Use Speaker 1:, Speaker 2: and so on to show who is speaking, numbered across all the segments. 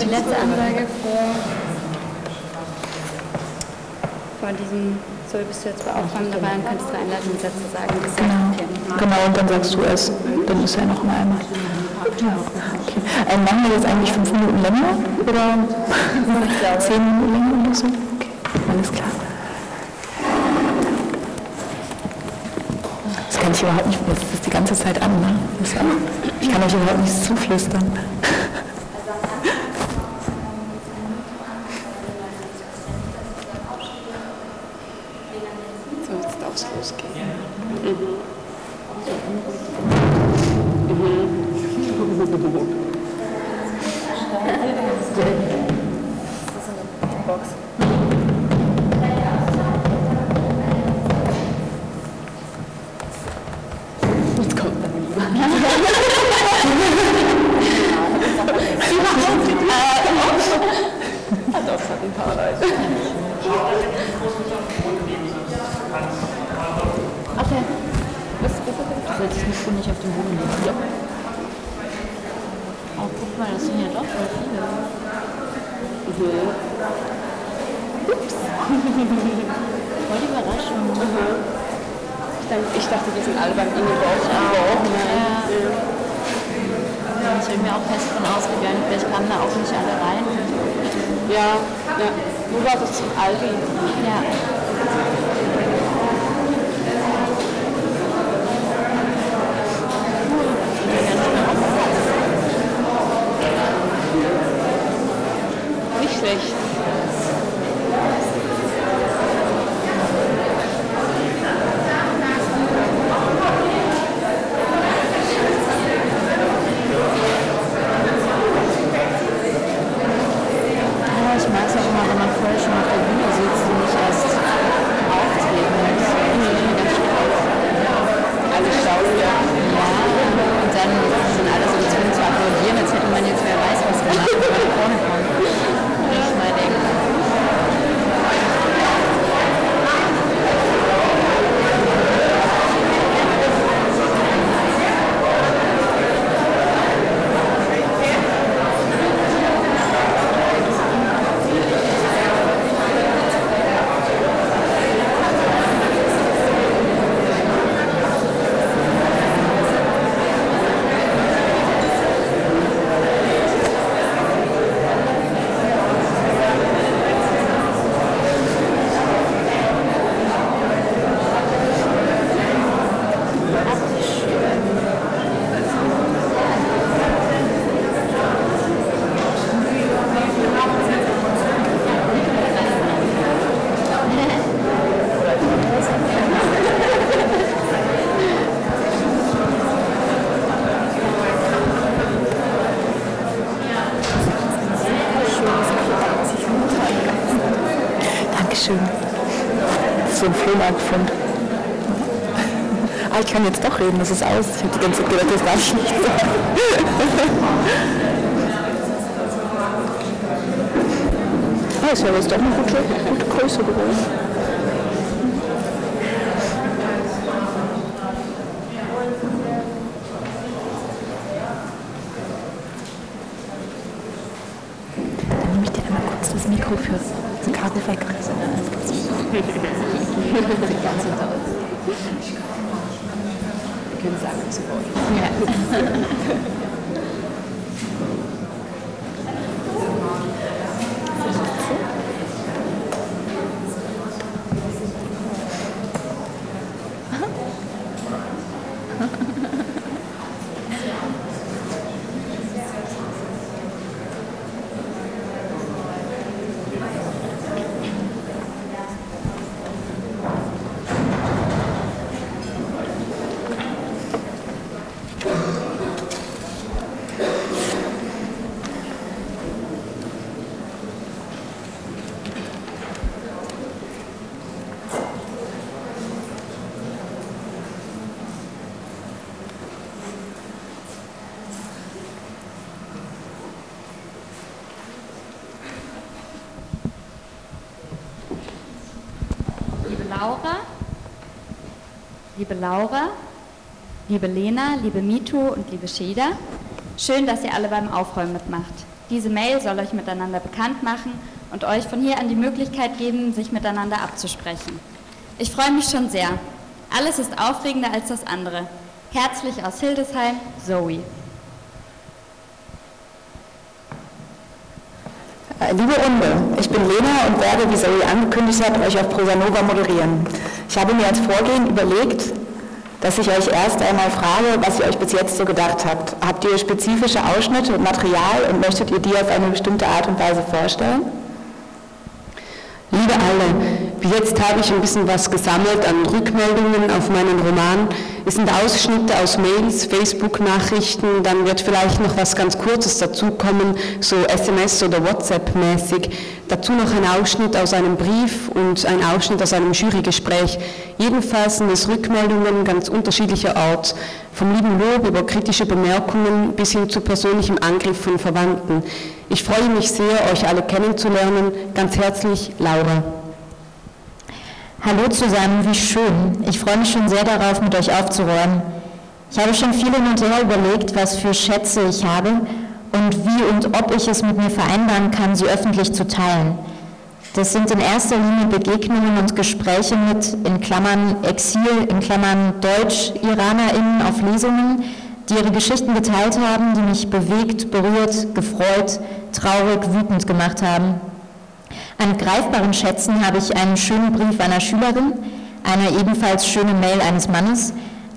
Speaker 1: Die letzte Ansage vor, vor diesem, so bist du jetzt beauftragt dabei und kannst drei einleitende Sätze sagen. Das
Speaker 2: Genau. genau, und dann sagst du es. Dann ist ja noch mal einmal. Ja, okay. Ähm, machen wir jetzt eigentlich fünf Minuten länger oder zehn Minuten länger oder so? Okay, alles klar. Das kann ich überhaupt nicht, das ist die ganze Zeit an, ne? Ich kann euch überhaupt nicht zuflüstern. Kann jetzt doch reden, das ist aus. Ich habe die ganze Zeit gedacht, das darf ich nicht sagen. Ah, ist ja jetzt doch eine gute, gute Größe geworden. Dann nehme ich dir einmal kurz das Mikro für das Karo weg.
Speaker 3: Wir können
Speaker 1: Laura, liebe Laura, liebe Lena, liebe Mito und liebe Sheda, schön, dass ihr alle beim Aufräumen mitmacht. Diese Mail soll euch miteinander bekannt machen und euch von hier an die Möglichkeit geben, sich miteinander abzusprechen. Ich freue mich schon sehr. Alles ist aufregender als das andere. Herzlich aus Hildesheim, Zoe.
Speaker 2: Liebe Runde, ich bin Lena und werde, wie Zoe angekündigt hat, euch auf Prosanova moderieren. Ich habe mir als Vorgehen überlegt, dass ich euch erst einmal frage, was ihr euch bis jetzt so gedacht habt. Habt ihr spezifische Ausschnitte und Material und möchtet ihr die auf eine bestimmte Art und Weise vorstellen?
Speaker 4: Liebe alle, jetzt habe ich ein bisschen was gesammelt an Rückmeldungen auf meinen Roman. Es sind Ausschnitte aus Mails, Facebook-Nachrichten, dann wird vielleicht noch was ganz Kurzes dazukommen, so SMS- oder WhatsApp-mäßig. Dazu noch ein Ausschnitt aus einem Brief und ein Ausschnitt aus einem Jurygespräch. Jedenfalls sind es Rückmeldungen ganz unterschiedlicher Art, vom lieben Lob über kritische Bemerkungen bis hin zu persönlichem Angriff von Verwandten. Ich freue mich sehr, euch alle kennenzulernen. Ganz herzlich, Laura.
Speaker 5: Hallo zusammen, wie schön. Ich freue mich schon sehr darauf, mit euch aufzuräumen. Ich habe schon viel hin und her überlegt, was für Schätze ich habe und wie und ob ich es mit mir vereinbaren kann, sie öffentlich zu teilen. Das sind in erster Linie Begegnungen und Gespräche mit, in Klammern Exil, in Klammern Deutsch-IranerInnen auf Lesungen, die ihre Geschichten geteilt haben, die mich bewegt, berührt, gefreut, traurig, wütend gemacht haben. An greifbaren Schätzen habe ich einen schönen Brief einer Schülerin, eine ebenfalls schöne Mail eines Mannes,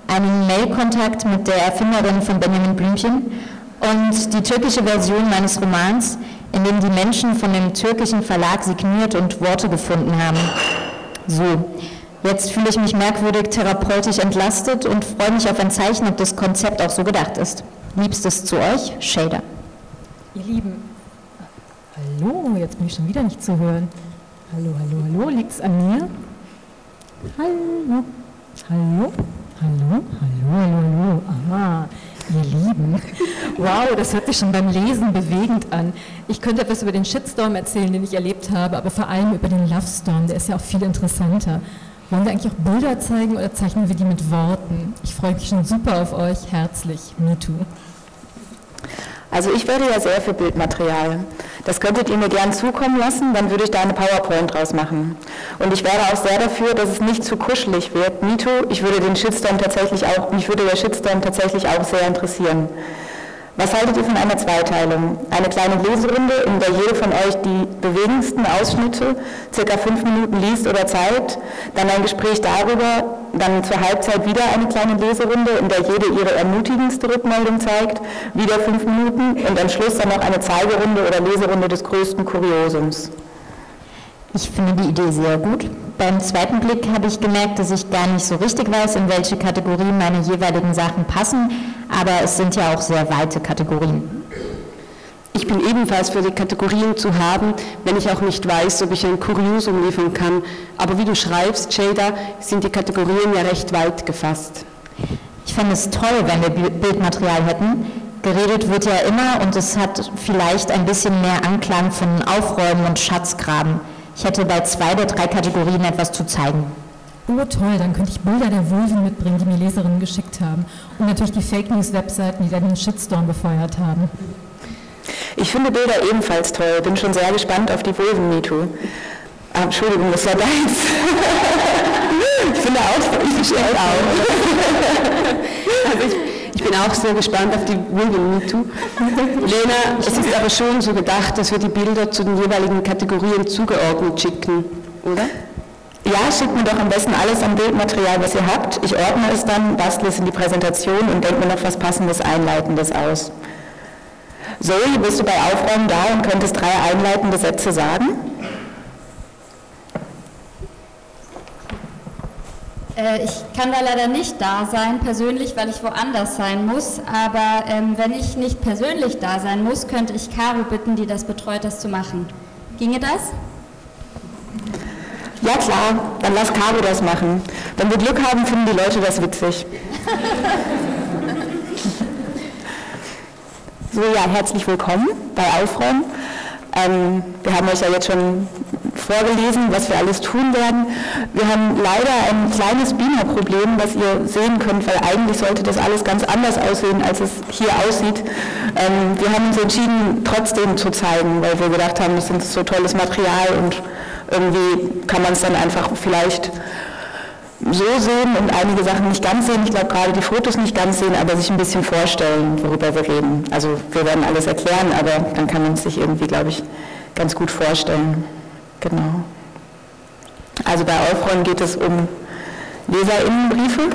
Speaker 5: einen Mailkontakt mit der Erfinderin von Benjamin Blümchen und die türkische Version meines Romans, in dem die Menschen von dem türkischen Verlag signiert und Worte gefunden haben. So, Jetzt fühle ich mich merkwürdig therapeutisch entlastet und freue mich auf ein Zeichen, ob das Konzept auch so gedacht ist. Liebstes zu euch, Shader.
Speaker 3: Ihr Lieben, hallo, jetzt bin ich schon wieder nicht zu hören. Hallo, hallo, hallo, liegt es an mir? Hallo, hallo, hallo, hallo, hallo, hallo. Aha, ihr Lieben. Wow, das hört sich schon beim Lesen bewegend an. Ich könnte etwas über den Shitstorm erzählen, den ich erlebt habe, aber vor allem über den Love Storm, der ist ja auch viel interessanter. Wollen wir eigentlich auch Bilder zeigen oder zeichnen wir die mit Worten? Ich freue mich schon super auf euch. Herzlich, MeToo.
Speaker 2: Also ich wäre ja sehr für Bildmaterial. Das könntet ihr mir gern zukommen lassen, dann würde ich da eine PowerPoint draus machen. Und ich wäre auch sehr dafür, dass es nicht zu kuschelig wird. MeToo, ich würde den Shitstorm tatsächlich auch, mich würde der Shitstorm tatsächlich auch sehr interessieren. Was haltet ihr von einer Zweiteilung? Eine kleine Leserunde, in der jede von euch die bewegendsten Ausschnitte, circa fünf Minuten liest oder zeigt, dann ein Gespräch darüber, dann zur Halbzeit wieder eine kleine Leserunde, in der jede ihre ermutigendste Rückmeldung zeigt, wieder fünf Minuten und am Schluss dann noch eine Zeigerunde oder Leserunde des größten Kuriosums.
Speaker 5: Ich finde die Idee sehr gut. Beim zweiten Blick habe ich gemerkt, dass ich gar nicht so richtig weiß, in welche Kategorie meine jeweiligen Sachen passen, aber es sind ja auch sehr weite Kategorien.
Speaker 4: Ich bin ebenfalls für die Kategorien zu haben, wenn ich auch nicht weiß, ob ich ein Kuriosum liefern kann. Aber wie du schreibst, Jada, sind die Kategorien ja recht weit gefasst.
Speaker 5: Ich fände es toll, wenn wir Bildmaterial hätten. Geredet wird ja immer und es hat vielleicht ein bisschen mehr Anklang von Aufräumen und Schatzgraben. Ich hätte bei zwei der drei Kategorien etwas zu zeigen.
Speaker 3: Oh toll, dann könnte ich Bilder der Vulven mitbringen, die mir Leserinnen geschickt haben. Und natürlich die Fake News-Webseiten, die dann den Shitstorm befeuert haben.
Speaker 2: Ich finde Bilder ebenfalls toll, bin schon sehr gespannt auf die Vulven-MeToo. Ah, Entschuldigung, das war deins. ich finde auch, ich verstehe auch.
Speaker 4: also ich, ich bin auch sehr gespannt auf die Women MeToo. Lena, es ist aber schon so gedacht, dass wir die Bilder zu den jeweiligen Kategorien zugeordnet schicken, oder?
Speaker 2: Ja, schickt mir doch am besten alles an Bildmaterial, was ihr habt. Ich ordne es dann, bastle es in die Präsentation und denke mir noch was Passendes, Einleitendes aus. Zoe, bist du bei Aufräumen da und könntest drei einleitende Sätze sagen?
Speaker 1: Äh, ich kann da leider nicht da sein, persönlich, weil ich woanders sein muss. Aber ähm, wenn ich nicht persönlich da sein muss, könnte ich Caro bitten, die das betreut, das zu machen. Ginge das?
Speaker 2: Ja klar, dann lass Caro das machen. Wenn wir Glück haben, finden die Leute das witzig. so ja, herzlich willkommen bei Aufräumen. Ähm, wir haben euch ja jetzt schon vorgelesen, was wir alles tun werden. Wir haben leider ein kleines Beamer-Problem, was ihr sehen könnt, weil eigentlich sollte das alles ganz anders aussehen, als es hier aussieht. Ähm, wir haben uns entschieden, trotzdem zu zeigen, weil wir gedacht haben, das ist so tolles Material und irgendwie kann man es dann einfach vielleicht so sehen und einige Sachen nicht ganz sehen. Ich glaube gerade die Fotos nicht ganz sehen, aber sich ein bisschen vorstellen, worüber wir reden. Also wir werden alles erklären, aber dann kann man es sich irgendwie, glaube ich, ganz gut vorstellen. Genau. Also bei Aufräumen geht es um Leserinnenbriefe,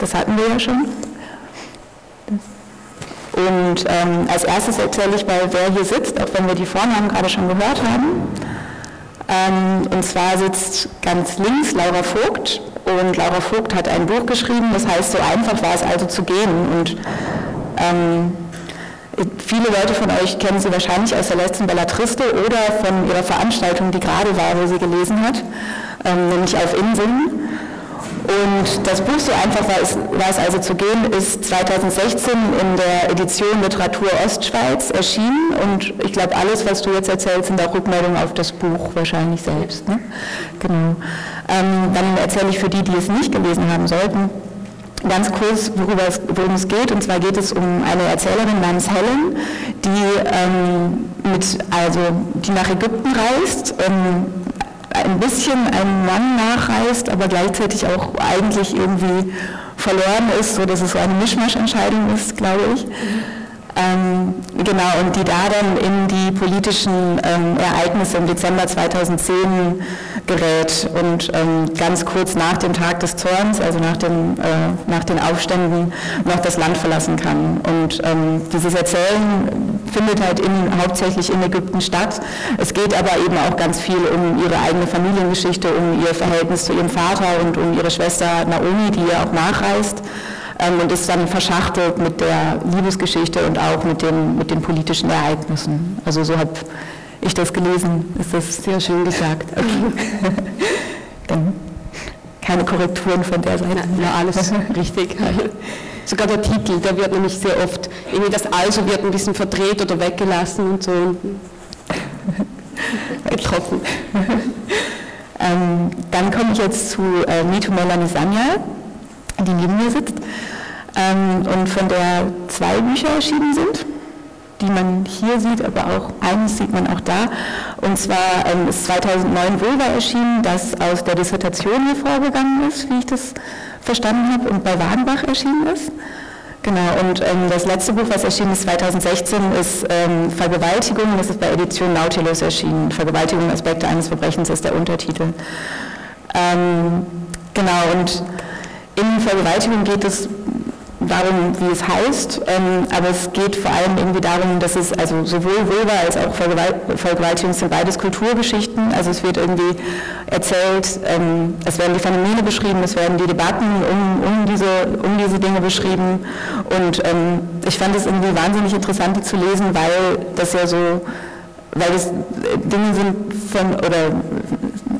Speaker 2: das hatten wir ja schon. Und ähm, als erstes erzähle ich mal, wer hier sitzt, auch wenn wir die Vornamen gerade schon gehört haben. Ähm, und zwar sitzt ganz links Laura Vogt und Laura Vogt hat ein Buch geschrieben, das heißt, so einfach war es also zu gehen. Und ähm, viele Leute von euch kennen sie wahrscheinlich aus der letzten Bellatriste oder von ihrer Veranstaltung, die gerade war, wo sie gelesen hat, ähm, nämlich auf Inseln. Und das Buch So einfach war es, war es also zu gehen, ist 2016 in der Edition Literatur Ostschweiz erschienen und ich glaube, alles, was du jetzt erzählst, sind auch Rückmeldungen auf das Buch wahrscheinlich selbst. Ne? Genau. Ähm, dann erzähle ich für die, die es nicht gelesen haben sollten, ganz kurz, worüber es, worum es geht. Und zwar geht es um eine Erzählerin namens Helen, die, ähm, mit, also, die nach Ägypten reist, ähm, ein bisschen einem Mann nachreist, aber gleichzeitig auch eigentlich irgendwie verloren ist, so dass es so eine Mischmaschentscheidung ist, glaube ich. Ähm, genau, und die da dann in die politischen ähm, Ereignisse im Dezember 2010 gerät und ähm, ganz kurz nach dem Tag des Zorns, also nach, dem, äh, nach den Aufständen, noch das Land verlassen kann. Und ähm, dieses Erzählen findet halt in, hauptsächlich in Ägypten statt. Es geht aber eben auch ganz viel um ihre eigene Familiengeschichte, um ihr Verhältnis zu ihrem Vater und um ihre Schwester Naomi, die ihr auch nachreist und ist dann verschachtelt mit der Liebesgeschichte und auch mit den, mit den politischen Ereignissen. Also so habe ich das gelesen, ist das sehr schön gesagt. Okay. dann keine Korrekturen von der Seite.
Speaker 4: Ja, alles richtig. Sogar der Titel, der wird nämlich sehr oft, irgendwie das Also wird ein bisschen verdreht oder weggelassen und so.
Speaker 2: Getroffen. ähm, dann komme ich jetzt zu äh, Mito Melanie Sanya die neben mir sitzt, ähm, und von der zwei Bücher erschienen sind, die man hier sieht, aber auch eines sieht man auch da. Und zwar ähm, ist 2009 Vulva erschienen, das aus der Dissertation hervorgegangen ist, wie ich das verstanden habe, und bei Wagenbach erschienen ist. Genau, und ähm, das letzte Buch, was erschienen ist 2016, ist ähm, Vergewaltigung, das ist bei Edition Nautilus erschienen. Vergewaltigung, Aspekte eines Verbrechens ist der Untertitel. Ähm, genau, und in Vergewaltigung geht es darum, wie es heißt, ähm, aber es geht vor allem irgendwie darum, dass es also sowohl Vulva als auch Vergewaltigung sind beides Kulturgeschichten. Also es wird irgendwie erzählt, ähm, es werden die Phänomene beschrieben, es werden die Debatten um, um, diese, um diese Dinge beschrieben und ähm, ich fand es irgendwie wahnsinnig interessant, zu lesen, weil das ja so weil es Dinge sind von, oder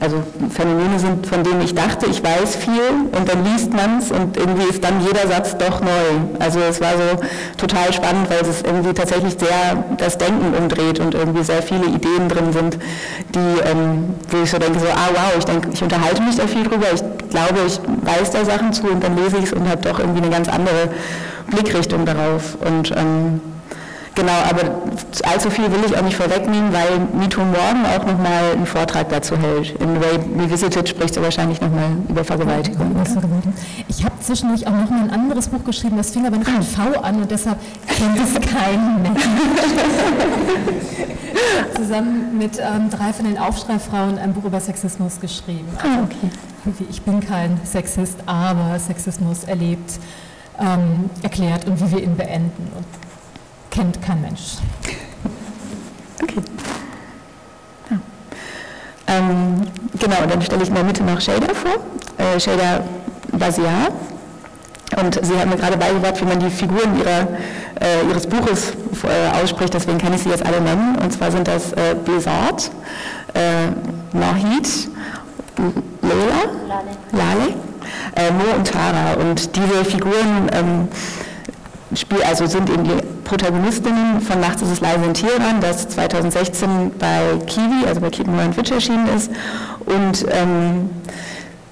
Speaker 2: also Phänomene sind, von denen ich dachte, ich weiß viel und dann liest man es und irgendwie ist dann jeder Satz doch neu. Also es war so total spannend, weil es irgendwie tatsächlich sehr das Denken umdreht und irgendwie sehr viele Ideen drin sind, die, ähm, wo ich so denke, so, ah wow, ich denke, ich unterhalte mich da viel drüber, ich glaube, ich weiß da Sachen zu und dann lese ich es und habe doch irgendwie eine ganz andere Blickrichtung darauf. Und ähm, Genau, aber allzu viel will ich auch nicht vorwegnehmen, weil Mito morgen auch nochmal einen Vortrag dazu hält. In Way Revisited spricht er wahrscheinlich nochmal über Vergewaltigung.
Speaker 3: Ich habe zwischendurch auch nochmal ein anderes Buch geschrieben, das fing aber nicht mit V an und deshalb kennt es keinen mehr. Zusammen mit ähm, drei von den Aufschreifrauen ein Buch über Sexismus geschrieben.
Speaker 2: Also, ah, okay.
Speaker 3: Ich bin kein Sexist, aber Sexismus erlebt, ähm, erklärt und wie wir ihn beenden. Und kennt kein Mensch.
Speaker 2: Okay. Ja. Ähm, genau, dann stelle ich in der Mitte noch Shader vor, äh, Shader Basiar. Und Sie haben mir gerade beigebracht, wie man die Figuren ihrer, äh, Ihres Buches äh, ausspricht, deswegen kann ich sie jetzt alle nennen. Und zwar sind das äh, Besart, äh, Nahid, Leila, Lale, Lale äh, Mo und Tara. Und diese Figuren ähm, spiel, also sind eben die Protagonistinnen von Nachts ist es leise in Teheran, das 2016 bei Kiwi, also bei Kiepenheuer und Witsch erschienen ist. Und ähm,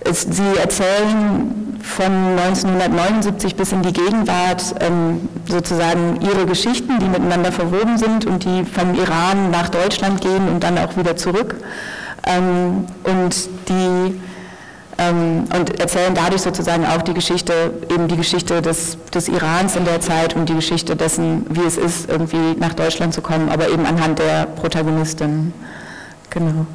Speaker 2: es, sie erzählen von 1979 bis in die Gegenwart ähm, sozusagen ihre Geschichten, die miteinander verwoben sind und die vom Iran nach Deutschland gehen und dann auch wieder zurück. Ähm, und die und erzählen dadurch sozusagen auch die Geschichte, eben die Geschichte des, des Irans in der Zeit und die Geschichte dessen, wie es ist, irgendwie nach Deutschland zu kommen, aber eben anhand der Protagonistin. Genau.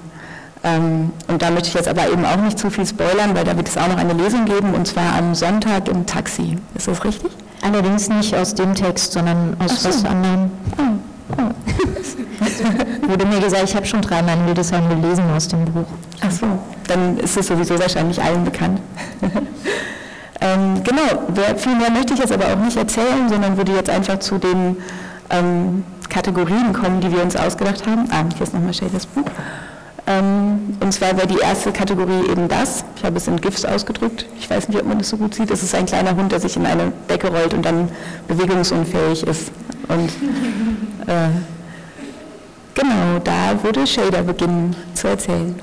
Speaker 2: Ähm, und da möchte ich jetzt aber eben auch nicht zu viel spoilern, weil da wird es auch noch eine Lesung geben und zwar am Sonntag im Taxi. Ist das richtig?
Speaker 5: Allerdings nicht aus dem Text, sondern aus so. was anderem. Oh. Oh. Wurde mir gesagt, ich habe schon dreimal in Hildesheim gelesen aus dem Buch.
Speaker 2: Ach so, dann ist es sowieso wahrscheinlich allen bekannt. ähm, genau, viel mehr möchte ich jetzt aber auch nicht erzählen, sondern würde jetzt einfach zu den ähm, Kategorien kommen, die wir uns ausgedacht haben. Ah, hier ist nochmal Shaders Buch. Ähm, und zwar wäre die erste Kategorie eben das. Ich habe es in GIFs ausgedrückt. Ich weiß nicht, ob man das so gut sieht. Es ist ein kleiner Hund, der sich in eine Decke rollt und dann bewegungsunfähig ist. Und äh, genau, da würde Shader beginnen zu erzählen.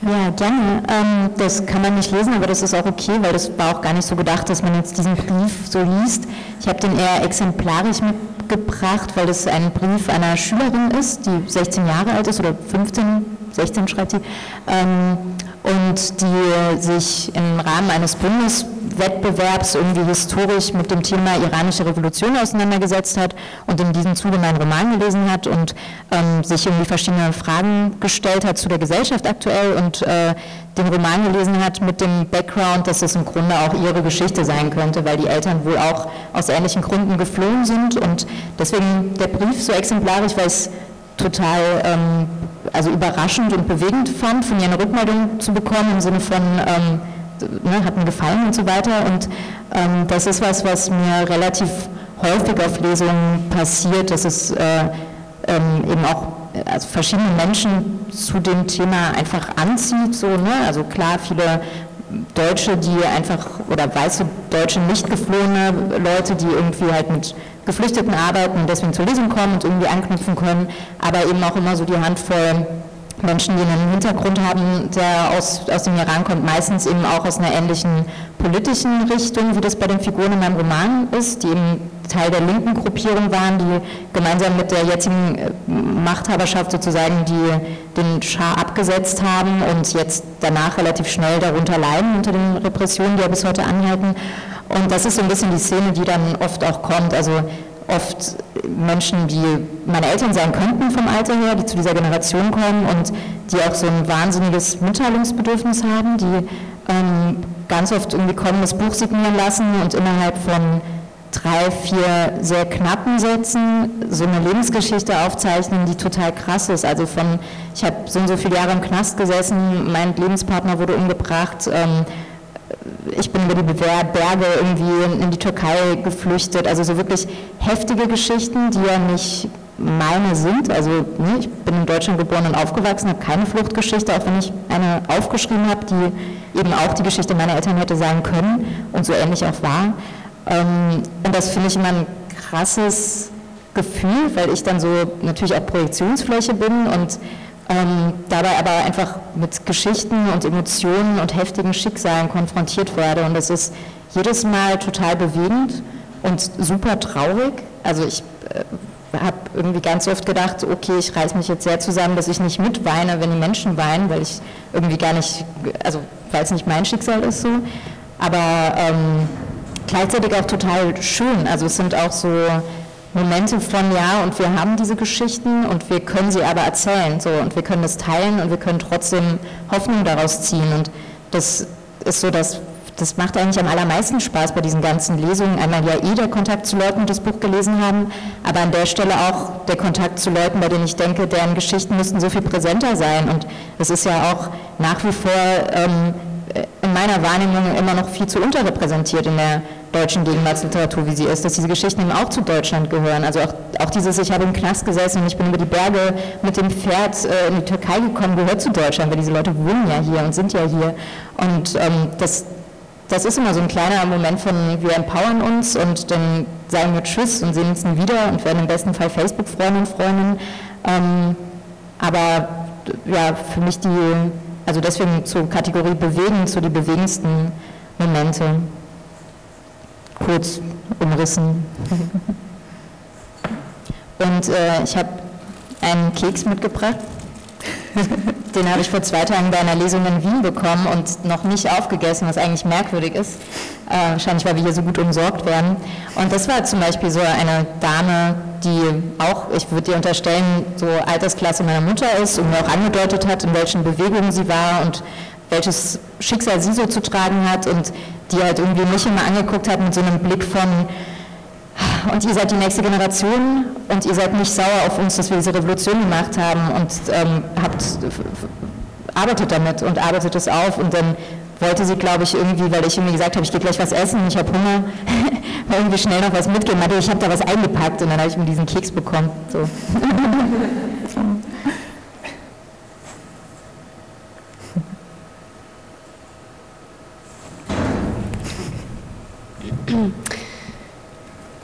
Speaker 5: Ja, gerne. Ähm, das kann man nicht lesen, aber das ist auch okay, weil das war auch gar nicht so gedacht, dass man jetzt diesen Brief so liest. Ich habe den eher exemplarisch mitgebracht, weil das ein Brief einer Schülerin ist, die 16 Jahre alt ist oder 15, 16 schreibt sie, ähm, und die sich im Rahmen eines Bundeswettbewerbs irgendwie historisch mit dem Thema iranische Revolution auseinandergesetzt hat und in diesem Zuge meinen Roman gelesen hat und ähm, sich irgendwie verschiedene Fragen gestellt hat zu der Gesellschaft aktuell und äh, den Roman gelesen hat mit dem Background, dass es im Grunde auch ihre Geschichte sein könnte, weil die Eltern wohl auch aus ähnlichen Gründen geflohen sind und deswegen der Brief so exemplarisch, weil es total ähm, also überraschend und bewegend fand, von ihr eine Rückmeldung zu bekommen im Sinne von, ähm, ne, hat mir gefallen und so weiter. Und ähm, das ist was, was mir relativ häufig auf Lesungen passiert, dass es äh, ähm, eben auch also verschiedene Menschen zu dem Thema einfach anzieht. So, ne? Also klar, viele Deutsche, die einfach, oder weiße Deutsche, nicht geflohene Leute, die irgendwie halt mit Geflüchteten arbeiten und deswegen zur Lesung kommen und irgendwie anknüpfen können, aber eben auch immer so die Handvoll Menschen, die einen Hintergrund haben, der aus, aus dem Iran kommt, meistens eben auch aus einer ähnlichen politischen Richtung, wie das bei den Figuren in meinem Roman ist, die eben Teil der linken Gruppierung waren, die gemeinsam mit der jetzigen äh, Machthaberschaft sozusagen die, den Schah abgesetzt haben und jetzt danach relativ schnell darunter leiden unter den Repressionen, die ja bis heute anhalten. Und das ist so ein bisschen die Szene, die dann oft auch kommt. Also oft Menschen, die meine Eltern sein könnten vom Alter her, die zu dieser Generation kommen und die auch so ein wahnsinniges Mitteilungsbedürfnis haben, die ähm, ganz oft irgendwie kommen, das Buch signieren lassen und innerhalb von drei, vier sehr knappen Sätzen so eine Lebensgeschichte aufzeichnen, die total krass ist. Also von, ich habe so und so viele Jahre im Knast gesessen, mein Lebenspartner wurde umgebracht, ähm, ich bin über die Berge irgendwie in die Türkei geflüchtet. Also so wirklich heftige Geschichten, die ja nicht meine sind. Also ne, ich bin in Deutschland geboren und aufgewachsen, habe keine Fluchtgeschichte, auch wenn ich eine aufgeschrieben habe, die eben auch die Geschichte meiner Eltern hätte sein können und so ähnlich auch war. Ähm, und das finde ich immer ein krasses Gefühl, weil ich dann so natürlich auch Projektionsfläche bin und ähm, dabei aber einfach mit Geschichten und Emotionen und heftigen Schicksalen konfrontiert werde. Und das ist jedes Mal total bewegend und super traurig. Also ich äh, habe irgendwie ganz oft gedacht, okay, ich reiße mich jetzt sehr zusammen, dass ich nicht mitweine, wenn die Menschen weinen, weil ich irgendwie gar nicht, also weil es nicht mein Schicksal ist so. Aber ähm, gleichzeitig auch total schön. Also es sind auch so Momente von, ja, und wir haben diese Geschichten und wir können sie aber erzählen, so, und wir können das teilen und wir können trotzdem Hoffnung daraus ziehen. Und das ist so, dass das macht eigentlich am allermeisten Spaß bei diesen ganzen Lesungen. Einmal ja eh der Kontakt zu Leuten, die das Buch gelesen haben, aber an der Stelle auch der Kontakt zu Leuten, bei denen ich denke, deren Geschichten müssten so viel präsenter sein. Und es ist ja auch nach wie vor ähm, in meiner Wahrnehmung immer noch viel zu unterrepräsentiert in der deutschen Gegenwartsliteratur, wie sie ist, dass diese Geschichten eben auch zu Deutschland gehören. Also auch, auch dieses, ich habe im Knast gesessen und ich bin über die Berge mit dem Pferd äh, in die Türkei gekommen, gehört zu Deutschland, weil diese Leute wohnen ja hier und sind ja hier. Und ähm, das das ist immer so ein kleiner Moment von, wir empowern uns und dann sagen wir Tschüss und sehen uns nie wieder und werden im besten Fall Facebook-Freunde und Freundinnen. Ähm, aber ja, für mich die, also deswegen zur Kategorie bewegen, zu die bewegendsten Momente. Kurz umrissen. Und äh, ich habe einen Keks mitgebracht. Den habe ich vor zwei Tagen bei einer Lesung in Wien bekommen und noch nicht aufgegessen, was eigentlich merkwürdig ist. Äh, wahrscheinlich, weil wir hier so gut umsorgt werden. Und das war zum Beispiel so eine Dame, die auch, ich würde dir unterstellen, so Altersklasse meiner Mutter ist und mir auch angedeutet hat, in welchen Bewegungen sie war und welches Schicksal sie so zu tragen hat und die halt irgendwie mich immer angeguckt hat mit so einem Blick von, und ihr seid die nächste Generation und ihr seid nicht sauer auf uns, dass wir diese Revolution gemacht haben und ähm, habt, arbeitet damit und arbeitet es auf und dann wollte sie, glaube ich, irgendwie, weil ich irgendwie gesagt habe, ich gehe gleich was essen, ich habe Hunger, irgendwie schnell noch was mitgeben. Ich habe da was eingepackt und dann habe ich mir diesen Keks bekommen. So.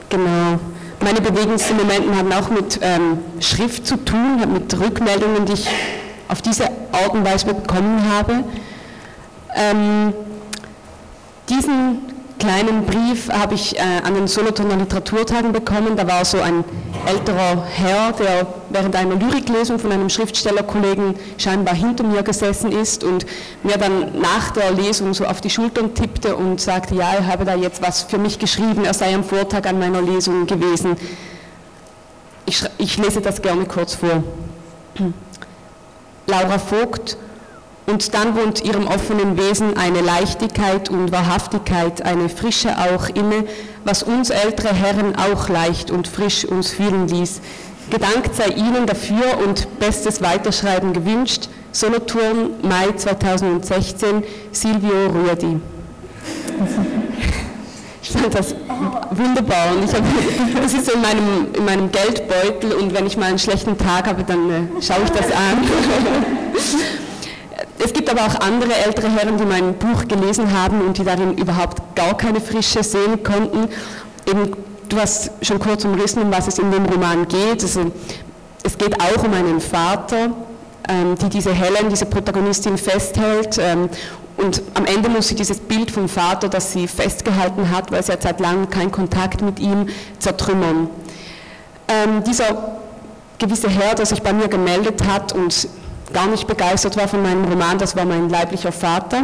Speaker 4: Genau. Meine bewegendsten Momente haben auch mit ähm, Schrift zu tun, mit Rückmeldungen, die ich auf diese Art und Weise bekommen habe. Ähm, diesen kleinen Brief habe ich äh, an den Solothurner Literaturtagen bekommen. Da war so ein älterer Herr, der während einer Lyriklesung von einem Schriftstellerkollegen scheinbar hinter mir gesessen ist und mir dann nach der Lesung so auf die Schultern tippte und sagte, ja, er habe da jetzt was für mich geschrieben, er sei am Vortag an meiner Lesung gewesen. Ich, ich lese das gerne kurz vor. Laura Vogt, und dann wohnt ihrem offenen Wesen eine Leichtigkeit und Wahrhaftigkeit, eine Frische auch inne, was uns ältere Herren auch leicht und frisch uns fühlen ließ. Gedankt sei Ihnen dafür und bestes Weiterschreiben gewünscht. Solothurn, Mai 2016, Silvio Ruedi. Ich fand das wunderbar und ich hab, das ist in meinem, in meinem Geldbeutel und wenn ich mal einen schlechten Tag habe, dann äh, schaue ich das an. Es gibt aber auch andere ältere Herren, die mein Buch gelesen haben und die darin überhaupt gar keine Frische sehen konnten. Eben, du hast schon kurz umrissen, um was es in dem Roman geht. Also, es geht auch um einen Vater, ähm, die diese Helen, diese Protagonistin festhält ähm, und am Ende muss sie dieses Bild vom Vater, das sie festgehalten hat, weil sie hat seit langem keinen Kontakt mit ihm, zertrümmern. Ähm, dieser gewisse Herr, der sich bei mir gemeldet hat und gar nicht begeistert war von meinem Roman, das war mein leiblicher Vater.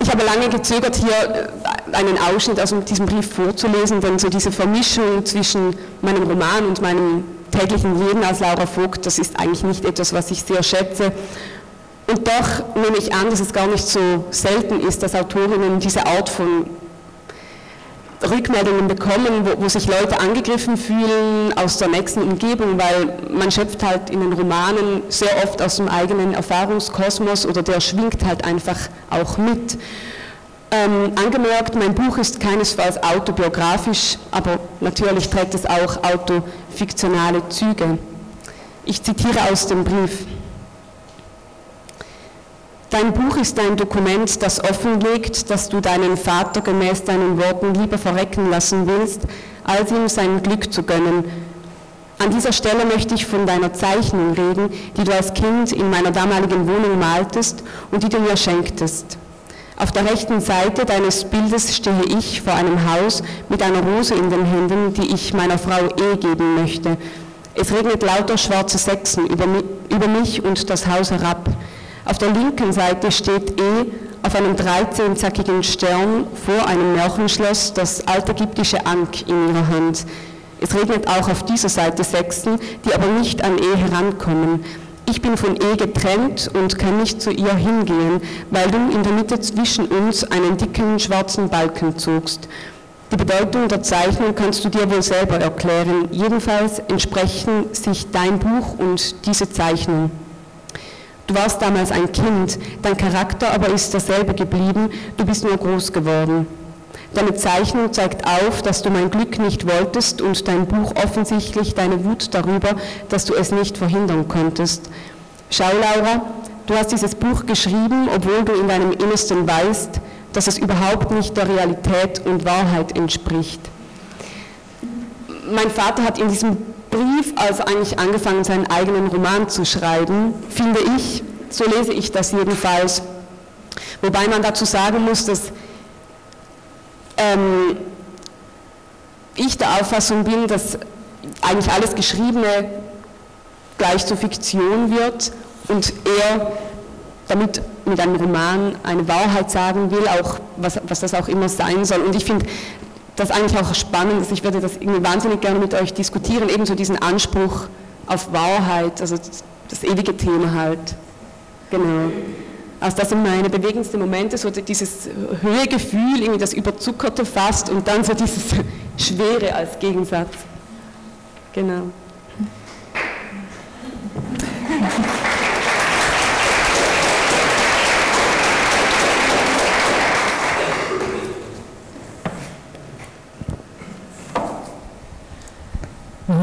Speaker 4: Ich habe lange gezögert, hier einen Ausschnitt aus diesem Brief vorzulesen, denn so diese Vermischung zwischen meinem Roman und meinem täglichen Leben als Laura Vogt, das ist eigentlich nicht etwas, was ich sehr schätze. Und doch nehme ich an, dass es gar nicht so selten ist, dass Autorinnen diese Art von Rückmeldungen bekommen, wo, wo, sich Leute angegriffen fühlen aus der nächsten Umgebung, weil man schöpft halt in den Romanen sehr oft aus dem eigenen Erfahrungskosmos oder der schwingt halt einfach auch mit. Ähm, angemerkt, mein Buch ist keinesfalls autobiografisch, aber natürlich trägt es auch autofiktionale Züge. Ich zitiere aus dem Brief. Dein Buch ist ein Dokument, das offenlegt, dass du deinen Vater gemäß deinen Worten lieber verrecken lassen willst, als ihm sein Glück zu gönnen. An dieser Stelle möchte ich von deiner Zeichnung reden, die du als Kind in meiner damaligen Wohnung maltest und die du mir schenktest. Auf der rechten Seite deines Bildes stehe ich vor einem Haus mit einer Rose in den Händen, die ich meiner Frau E geben möchte. Es regnet lauter schwarze Sechsen über mich und das Haus herab. Auf der linken Seite steht E auf einem 13-zackigen Stern vor einem Märchenschloss das altägyptische Ankh in ihrer Hand. Es regnet auch auf dieser Seite Sechsen, die aber nicht an E herankommen. Ich bin von E getrennt und kann nicht zu ihr hingehen, weil du in der Mitte zwischen uns einen dicken schwarzen Balken zogst. Die Bedeutung der Zeichnung kannst du dir wohl selber erklären. Jedenfalls entsprechen sich dein Buch und diese Zeichnung. Du warst damals ein Kind, dein Charakter aber ist derselbe geblieben, du bist nur groß geworden. Deine Zeichnung zeigt auf, dass du mein Glück nicht wolltest und dein Buch offensichtlich deine Wut darüber, dass du es nicht verhindern konntest. Schau, Laura, du hast dieses Buch geschrieben, obwohl du in deinem Innersten weißt, dass es überhaupt nicht der Realität und Wahrheit entspricht. Mein Vater hat in diesem Brief also eigentlich angefangen, seinen eigenen Roman zu schreiben, finde ich, so lese ich das jedenfalls. Wobei man dazu sagen muss, dass ähm, ich der Auffassung bin, dass eigentlich alles Geschriebene gleich zur Fiktion wird und er damit mit einem Roman eine Wahrheit sagen will, auch was, was das auch immer sein soll. Und ich finde das eigentlich auch spannend, dass ich würde das irgendwie wahnsinnig gerne mit euch diskutieren, ebenso diesen Anspruch auf Wahrheit, also das, das ewige Thema halt. Genau. Also das sind meine bewegendsten Momente, so dieses Höhegefühl, irgendwie das Überzuckerte fast und dann so dieses Schwere als Gegensatz. Genau.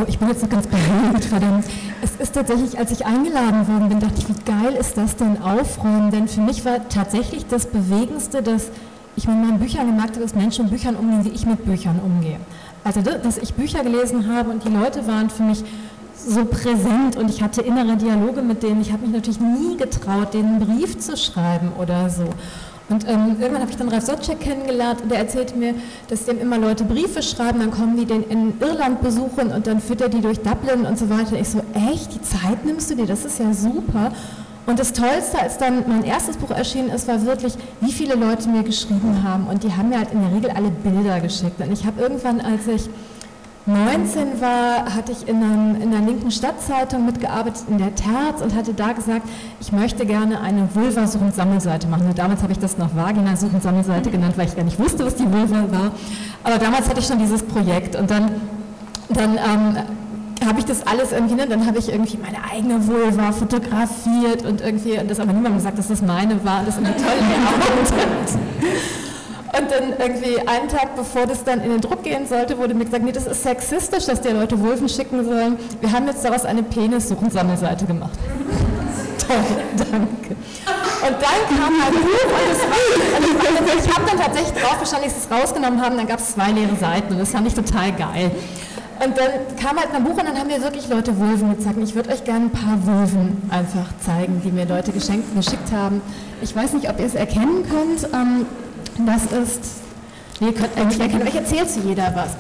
Speaker 3: Ich bin jetzt noch ganz berührt, verdammt. Es ist tatsächlich, als ich eingeladen worden bin, dachte ich, wie geil ist das denn aufräumen? Denn für mich war tatsächlich das Bewegendste, dass ich mit meinen Büchern gemerkt habe, dass Menschen mit Büchern umgehen, wie ich mit Büchern umgehe. Also, dass ich Bücher gelesen habe und die Leute waren für mich so präsent und ich hatte innere Dialoge mit denen. Ich habe mich natürlich nie getraut, denen einen Brief zu schreiben oder so. Und ähm, irgendwann habe ich dann Ralf Sotschek kennengelernt und der erzählte mir, dass dem immer Leute Briefe schreiben, dann kommen die den in Irland besuchen und dann führt er die durch Dublin und so weiter. Ich so, echt, die Zeit nimmst du dir, das ist ja super. Und das Tollste, als dann mein erstes Buch erschienen ist, war wirklich, wie viele Leute mir geschrieben haben. Und die haben mir halt in der Regel alle Bilder geschickt. Und ich habe irgendwann, als ich 19 war, hatte ich in, einem, in der linken Stadtzeitung mitgearbeitet, in der Terz, und hatte da gesagt, ich möchte gerne eine Vulva-Such- machen. Und damals habe ich das noch Vagina-Such- genannt, weil ich gar nicht wusste, was die Vulva war. Aber damals hatte ich schon dieses Projekt. Und dann, dann ähm, habe ich das alles irgendwie, ne, dann habe ich irgendwie meine eigene Vulva fotografiert und irgendwie, und das aber niemandem gesagt, dass das meine war, das irgendwie toll gearbeitet. Und dann irgendwie einen Tag bevor das dann in den Druck gehen sollte, wurde mir gesagt, nee, das ist sexistisch, dass die Leute Wulfen schicken sollen. Wir haben jetzt daraus eine Penissuchensammelseite gemacht. Toll, danke. Und dann kam halt Buch und es war, und ich habe dann tatsächlich drauf wahrscheinlich es rausgenommen haben, dann gab es zwei leere Seiten und das fand ich total geil. Und dann kam halt ein Buch und dann haben mir wirklich Leute Wulven gezeigt. Ich würde euch gerne ein paar Wulven einfach zeigen, die mir Leute geschenkt, geschickt haben. Ich weiß nicht, ob ihr es erkennen könnt. Ähm, das ist, ihr könnt eigentlich erkennen, aber ich erzähle zu jeder was.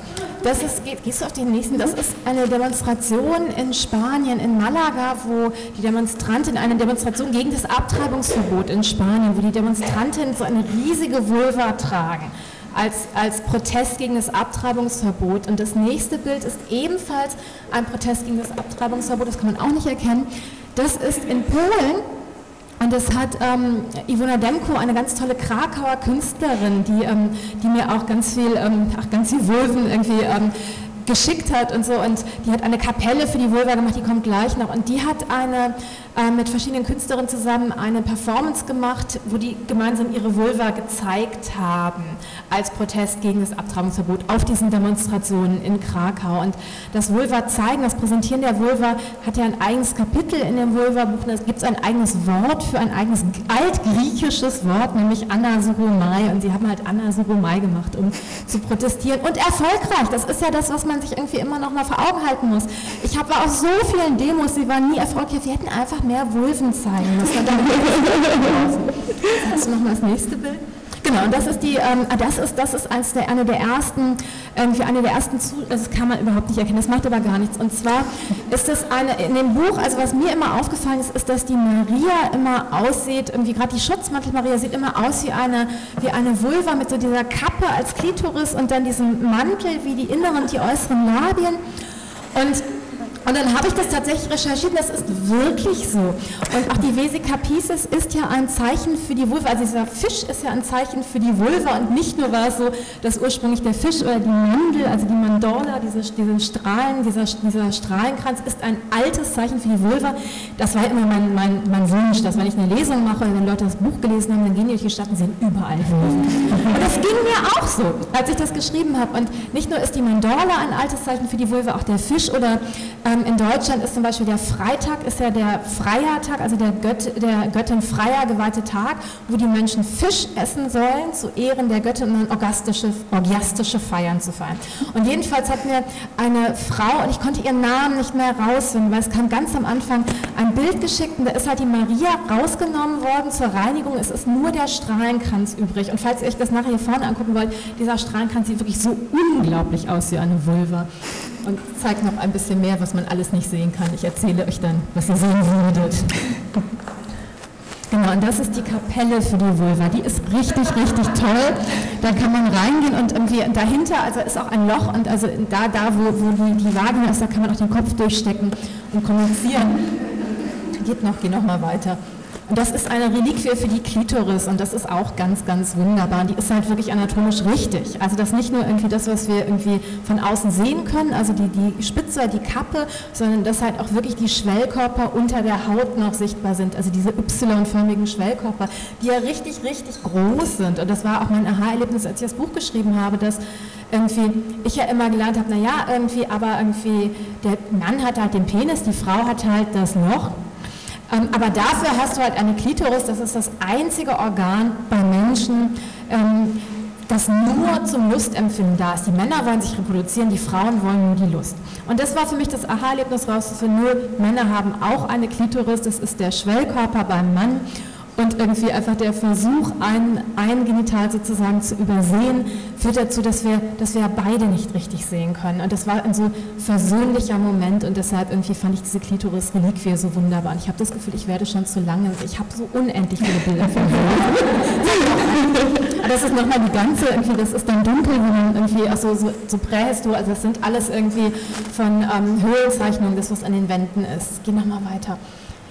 Speaker 3: Das ist, gehst du auf den nächsten, das ist eine Demonstration in Spanien, in Malaga, wo die Demonstrantin, eine Demonstration gegen das Abtreibungsverbot in Spanien, wo die Demonstrantinnen so eine riesige Vulva tragen. Als, als Protest gegen das Abtreibungsverbot. Und das nächste Bild ist ebenfalls ein Protest gegen das Abtreibungsverbot, das kann man auch nicht erkennen. Das ist in Polen und das hat ähm, Ivona Demko, eine ganz tolle Krakauer Künstlerin, die, ähm, die mir auch ganz viel, ähm, ach, ganz viel Wulven irgendwie ähm, geschickt hat und so. Und die hat eine Kapelle für die Vulva gemacht, die kommt gleich noch. Und die hat eine, äh, mit verschiedenen Künstlerinnen zusammen eine Performance gemacht, wo die gemeinsam ihre Vulva gezeigt haben als Protest gegen das Abtreibungsverbot auf diesen Demonstrationen in Krakau. Und das Vulva zeigen, das Präsentieren der Vulva hat ja ein eigenes Kapitel in dem Vulva-Buch. Da gibt es ein eigenes Wort für ein eigenes altgriechisches Wort, nämlich Anasuromai. Und sie haben halt Anasuromai gemacht, um zu protestieren. Und erfolgreich, das ist ja das, was man man sich irgendwie immer noch mal vor Augen halten muss. Ich habe auf so vielen Demos, sie waren nie erfolgreich, wir hätten einfach mehr Wulven zeigen müssen. Sagst du noch mal das nächste Bild? Genau, und das ist die, ähm, ah, das ist, das ist eins der, eine der ersten, irgendwie eine der ersten, zu, das kann man überhaupt nicht erkennen, das macht aber gar nichts. Und zwar ist das eine, in dem Buch, also was mir immer aufgefallen ist, ist, dass die Maria immer aussieht, irgendwie gerade die Schutzmantel Maria sieht immer aus wie eine, wie eine Vulva mit so dieser Kappe als Klitoris und dann diesem Mantel wie die inneren und die äußeren Labien. Und und dann habe ich das tatsächlich recherchiert das ist wirklich so. Und auch die Vesica Pisces ist ja ein Zeichen für die Vulva. Also dieser Fisch ist ja ein Zeichen für die Vulva und nicht nur war es so, dass ursprünglich der Fisch oder die Mandel, also die Mandorla, diese, diese Strahlen, dieser, dieser Strahlenkranz ist ein altes Zeichen für die Vulva. Das war immer mein, mein, mein Wunsch, dass wenn ich eine Lesung mache und wenn Leute das Buch gelesen haben, dann gehen die durch die Stadt und sehen überall Vulven. Und das ging mir auch so, als ich das geschrieben habe. Und nicht nur ist die Mandorla ein altes Zeichen für die Vulva, auch der Fisch oder äh, in Deutschland ist zum Beispiel der Freitag, ist ja der Freiertag, also der, Gött, der Göttin Freier geweihte Tag, wo die Menschen Fisch essen sollen, zu Ehren der Göttin, um dann orgastische, orgiastische Feiern zu feiern. Und jedenfalls hat mir eine Frau, und ich konnte ihren Namen nicht mehr rausfinden, weil es kam ganz am Anfang ein Bild geschickt und da ist halt die Maria rausgenommen worden zur Reinigung. Es ist nur der Strahlenkranz übrig. Und falls ihr euch das nachher hier vorne angucken wollt, dieser Strahlenkranz sieht wirklich so unglaublich aus wie eine Vulva und zeigt noch ein bisschen mehr, was man alles nicht sehen kann. Ich erzähle euch dann, was ihr sehen würdet. Genau, und das ist die Kapelle für die Vulva. Die ist richtig, richtig toll. Da kann man reingehen und irgendwie dahinter, also ist auch ein Loch und also da, da wo, wo die, die Vagina ist, da kann man auch den Kopf durchstecken und kommunizieren. Geht noch, geh noch mal weiter. Und das ist eine Reliquie für die Klitoris und das ist auch ganz, ganz wunderbar. Und die ist halt wirklich anatomisch richtig. Also das nicht nur irgendwie das, was wir irgendwie von außen sehen können, also die, die Spitze, die Kappe, sondern dass halt auch wirklich die Schwellkörper unter der Haut noch sichtbar sind. Also diese Y-förmigen Schwellkörper, die ja richtig, richtig groß sind. Und das war auch mein Aha-Erlebnis, als ich das Buch geschrieben habe, dass irgendwie ich ja immer gelernt habe, naja, irgendwie, aber irgendwie der Mann hat halt den Penis, die Frau hat halt das Loch. Ähm, aber dafür hast du halt eine Klitoris, das ist das einzige Organ bei Menschen, ähm, das nur zum Lustempfinden da ist. Die Männer wollen sich reproduzieren, die Frauen wollen nur die Lust. Und das war für mich das Aha-Erlebnis rauszufinden, nur Männer haben auch eine Klitoris, das ist der Schwellkörper beim Mann und irgendwie einfach der Versuch, ein, ein Genital sozusagen zu übersehen, führt dazu, dass wir, dass wir beide nicht richtig sehen können. Und das war ein so versöhnlicher Moment und deshalb irgendwie fand ich diese Klitoris-Reliquie so wunderbar. Und ich habe das Gefühl, ich werde schon zu lange, ich habe so unendlich viele Bilder von Aber das ist nochmal die ganze, irgendwie, das ist dann dunkel, man irgendwie, also so, so prähistorisch, also das sind alles irgendwie von ähm, Höhlenzeichnungen, das was an den Wänden ist. Geh nochmal weiter.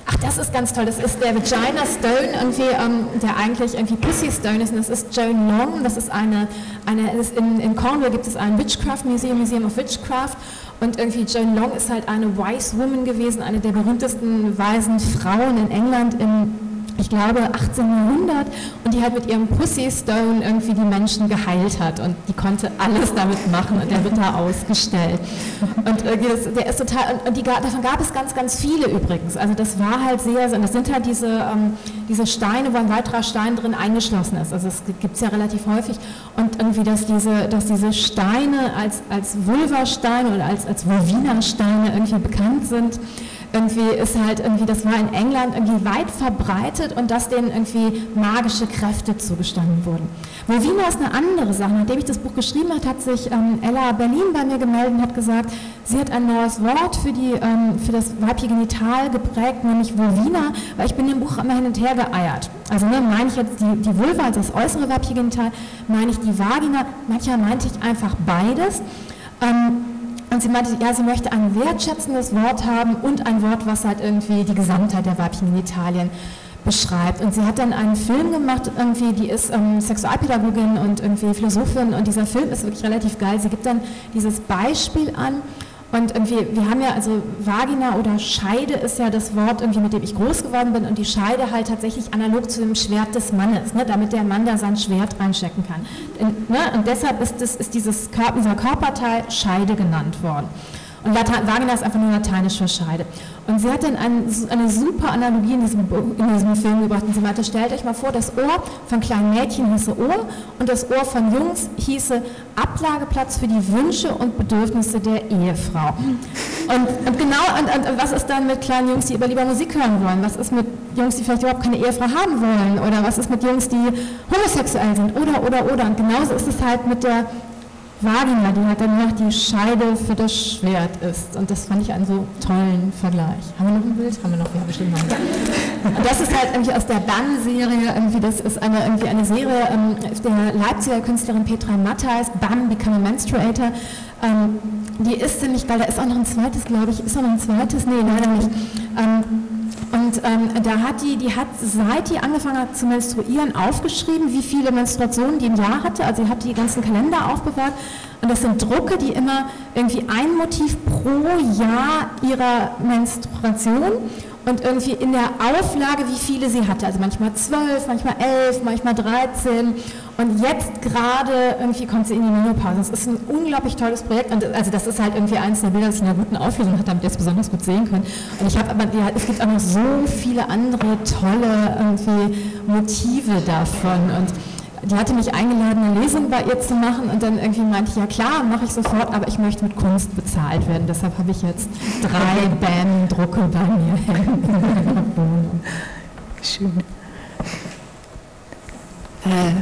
Speaker 3: Ach, das ist ganz toll. Das ist der Vagina Stone, irgendwie, ähm, der eigentlich irgendwie Pussy Stone ist. Und das ist Joan Long. Das ist eine, eine ist in, in Cornwall gibt es ein Witchcraft Museum, Museum of Witchcraft. Und irgendwie Joan Long ist halt eine Wise Woman gewesen, eine der berühmtesten weisen Frauen in England im ich glaube, 18. Jahrhundert und die halt mit ihrem Pussy Stone irgendwie die Menschen geheilt hat und die konnte alles damit machen und der wird da ausgestellt. Und das, der ist total, und, und die, davon gab es ganz, ganz viele übrigens. Also das war halt sehr, das sind halt diese, ähm, diese Steine, wo ein weiterer Stein drin eingeschlossen ist. Also das gibt es ja relativ häufig. Und irgendwie, dass diese, dass diese Steine als, als Vulva-Steine oder als, als Vulvina-Steine irgendwie bekannt sind irgendwie ist halt irgendwie, das war in England irgendwie weit verbreitet und dass denen irgendwie magische Kräfte zugestanden wurden. Wovina ist eine andere Sache. Nachdem ich das Buch geschrieben habe, hat sich ähm, Ella Berlin bei mir gemeldet und hat gesagt, sie hat ein neues Wort für, die, ähm, für das weibliche Genital geprägt, nämlich Vulvina, weil ich bin im Buch immer hin und her geeiert. Also ne, meine ich jetzt die, die Vulva, also das äußere weibliche Genital, meine ich die Vagina, manchmal meinte ich einfach beides. Ähm, und sie meinte, ja, sie möchte ein wertschätzendes Wort haben und ein Wort, was halt irgendwie die Gesamtheit der weiblichen Genitalien beschreibt. Und sie hat dann einen Film gemacht, irgendwie, die ist ähm, Sexualpädagogin und irgendwie Philosophin und dieser Film ist wirklich relativ geil. Sie gibt dann dieses Beispiel an und irgendwie, wir haben ja, also Vagina oder Scheide ist ja das Wort, irgendwie, mit dem ich groß geworden bin und die Scheide halt tatsächlich analog zu dem Schwert des Mannes, ne, damit der Mann da sein Schwert reinstecken kann. Und, ne, und deshalb ist, das, ist dieses Körper, dieser Körperteil Scheide genannt worden. Und Latein, Vagina ist einfach nur lateinisch für Scheide. Und sie hat dann ein, eine super Analogie in diesem, in diesem Film gebracht. Und sie meinte, stellt euch mal vor, das Ohr von kleinen Mädchen hieße Ohr und das Ohr von Jungs hieße Ablageplatz für die Wünsche und Bedürfnisse der Ehefrau. Und, und genau, und, und, was ist dann mit kleinen Jungs, die aber lieber Musik hören wollen? Was ist mit Jungs, die vielleicht überhaupt keine Ehefrau haben wollen? Oder was ist mit Jungs, die homosexuell sind? Oder, oder, oder. Und genauso ist es halt mit der Vagina, die halt dann noch die Scheide für das Schwert ist. Und das fand ich einen so tollen Vergleich. Haben wir noch ein Bild? Haben wir noch? Ja, bestimmt haben. Und das ist halt irgendwie aus der Bann-Serie, irgendwie, das ist eine, irgendwie eine Serie ähm, der Leipziger Künstlerin Petra Matthais, Bam, Become a Menstruator. Ähm, die ist ziemlich geil, da ist auch noch ein zweites, glaube ich. Ist noch ein zweites? Nee, leider nicht. Ähm, und ähm, da hat die, die hat, seit die angefangen hat zu menstruieren, aufgeschrieben, wie viele Menstruationen die im Jahr hatte. Also sie hat die ganzen Kalender aufbewahrt. Und das sind Drucke, die immer irgendwie ein Motiv pro Jahr ihrer Menstruation und irgendwie in der Auflage, wie viele sie hatte. Also manchmal zwölf, manchmal elf, manchmal dreizehn. Und jetzt gerade irgendwie kommt sie in die Menopause. Das ist ein unglaublich tolles Projekt. Und also das ist halt irgendwie eins der Bilder, das ich in einer guten Auflösung hatte, damit ihr es besonders gut sehen könnt. Und ich habe aber, ja, es gibt auch noch so viele andere tolle irgendwie Motive davon. Und die hatte mich eingeladen, eine Lesung bei ihr zu machen und dann irgendwie meinte ich, ja klar, mache ich sofort, aber ich möchte mit Kunst bezahlt werden. Deshalb habe ich jetzt drei BAM-Drucke bei mir in meiner Wohnung.
Speaker 2: Schön. Äh,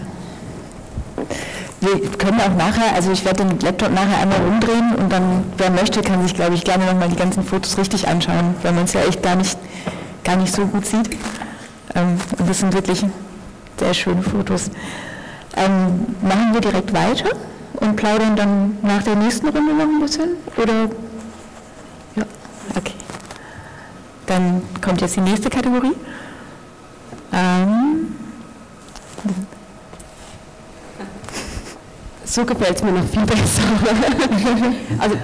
Speaker 2: wir können auch nachher, also ich werde den Laptop nachher einmal umdrehen und dann, wer möchte, kann sich, glaube ich, gerne nochmal die ganzen Fotos richtig anschauen, weil man es ja echt gar nicht, gar nicht so gut sieht. Ähm, und das sind wirklich sehr schöne Fotos. Ähm, machen wir direkt weiter und plaudern dann nach der nächsten Runde noch ein bisschen? Oder? Ja, okay. Dann kommt jetzt die nächste Kategorie. Ähm,
Speaker 4: So gefällt es mir noch viel besser. also,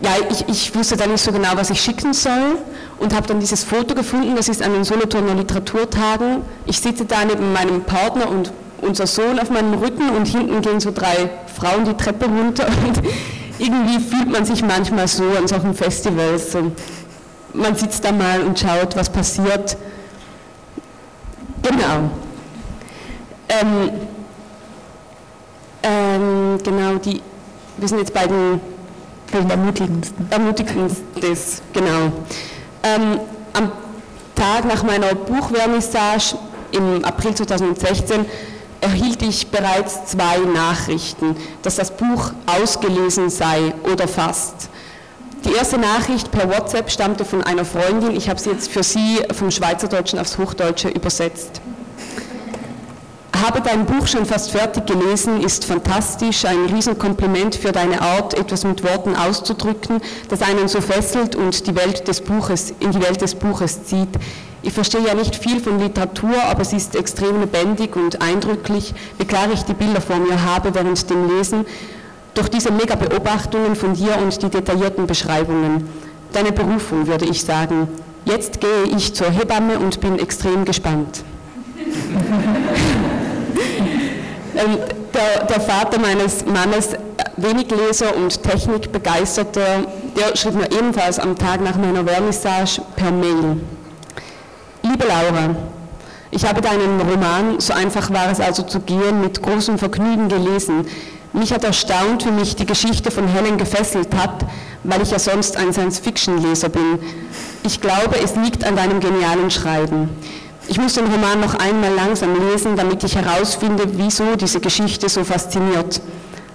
Speaker 4: ja, ich, ich wusste dann nicht so genau, was ich schicken soll und habe dann dieses Foto gefunden, das ist an den Solothurner Literaturtagen. Ich sitze da neben meinem Partner und unser Sohn auf meinem Rücken und hinten gehen so drei Frauen die Treppe runter und irgendwie fühlt man sich manchmal so an solchen Festivals. So, man sitzt da mal und schaut, was passiert. Genau. Ähm, ähm, genau, die, wir sind jetzt bei den,
Speaker 2: bei den ermutigendsten.
Speaker 4: ermutigendstes, genau. Ähm, am Tag nach meiner Buchvernissage im April 2016 erhielt ich bereits zwei Nachrichten, dass das Buch ausgelesen sei oder fast. Die erste Nachricht per WhatsApp stammte von einer Freundin. Ich habe sie jetzt für Sie vom Schweizerdeutschen aufs Hochdeutsche übersetzt. Habe dein Buch schon fast fertig gelesen, ist fantastisch, ein Riesenkompliment für deine Art, etwas mit Worten auszudrücken, das einen so fesselt und die Welt des Buches, in die Welt des Buches zieht. Ich verstehe ja nicht viel von Literatur, aber sie ist extrem lebendig und eindrücklich, wie klar ich die Bilder vor mir habe während dem Lesen, durch diese Mega-Beobachtungen von dir und die detaillierten Beschreibungen. Deine Berufung, würde ich sagen. Jetzt gehe ich zur Hebamme und bin extrem gespannt. Ähm, der, der, Vater meines Mannes, wenig Leser und Technikbegeisterter, der schrieb mir ebenfalls am Tag nach meiner Vernissage per Mail. Liebe Laura, ich habe deinen Roman, so einfach war es also zu gehen, mit großem Vergnügen gelesen. Mich hat erstaunt, wie mich die Geschichte von Helen gefesselt hat, weil ich ja sonst ein Science-Fiction-Leser bin. Ich glaube, es liegt an deinem genialen Schreiben. Ich muss den Roman noch einmal langsam lesen, damit ich herausfinde, wieso diese Geschichte so fasziniert.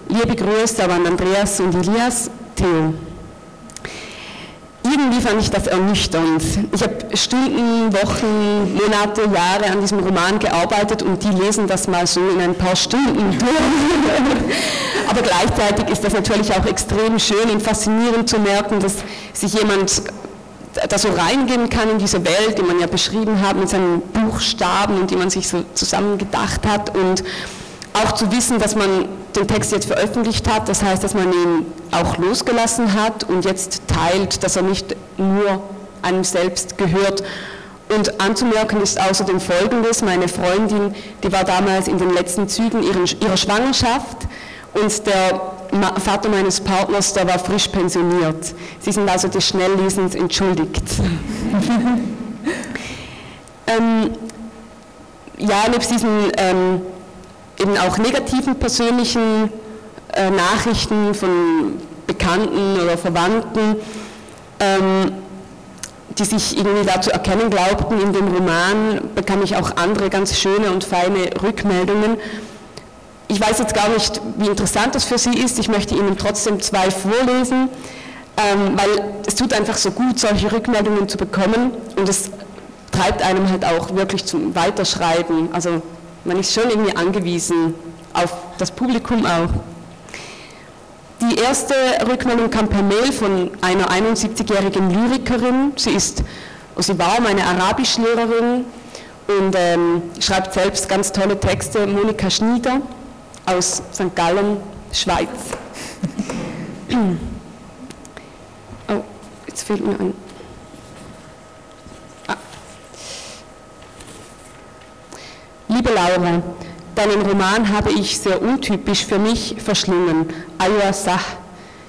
Speaker 4: Liebe Grüße an Andreas und Elias, Theo. Irgendwie fand ich das ernüchternd. Ich habe Stunden, Wochen, Monate, Jahre an diesem Roman gearbeitet und die lesen das mal so in ein paar Stunden Aber gleichzeitig ist das natürlich auch extrem schön und faszinierend zu merken, dass sich jemand da so reingehen kann in diese Welt, die man ja beschrieben hat mit seinen Buchstaben und die man sich so zusammen gedacht hat und auch zu wissen, dass man den Text jetzt veröffentlicht hat, das heißt, dass man ihn auch losgelassen hat und jetzt teilt, dass er nicht nur einem selbst gehört. Und anzumerken ist außerdem Folgendes, meine Freundin, die war damals in den letzten Zügen ihrer Schwangerschaft und der Vater meines Partners, der war frisch pensioniert. Sie sind also des Schnelllesens entschuldigt. ähm, ja, nebst diesen ähm, eben auch negativen persönlichen äh, Nachrichten von Bekannten oder Verwandten, ähm, die sich irgendwie dazu erkennen glaubten in dem Roman, bekam ich auch andere ganz schöne und feine Rückmeldungen. Ich weiß jetzt gar nicht, wie interessant das für Sie ist. Ich möchte Ihnen trotzdem zwei vorlesen, ähm, weil es tut einfach so gut, solche Rückmeldungen zu bekommen und es treibt einem halt auch wirklich zum Weiterschreiben. Also man ist schon irgendwie angewiesen auf das Publikum auch. Die erste Rückmeldung kam per Mail von einer 71-jährigen Lyrikerin. Sie ist, sie war meine Arabischlehrerin und ähm, schreibt selbst ganz tolle Texte, Monika Schnieder aus St. Gallen, Schweiz. oh, jetzt fehlt mir ein. Ah. Liebe Laura, deinen Roman habe ich sehr untypisch für mich verschlungen, Ayua Sah.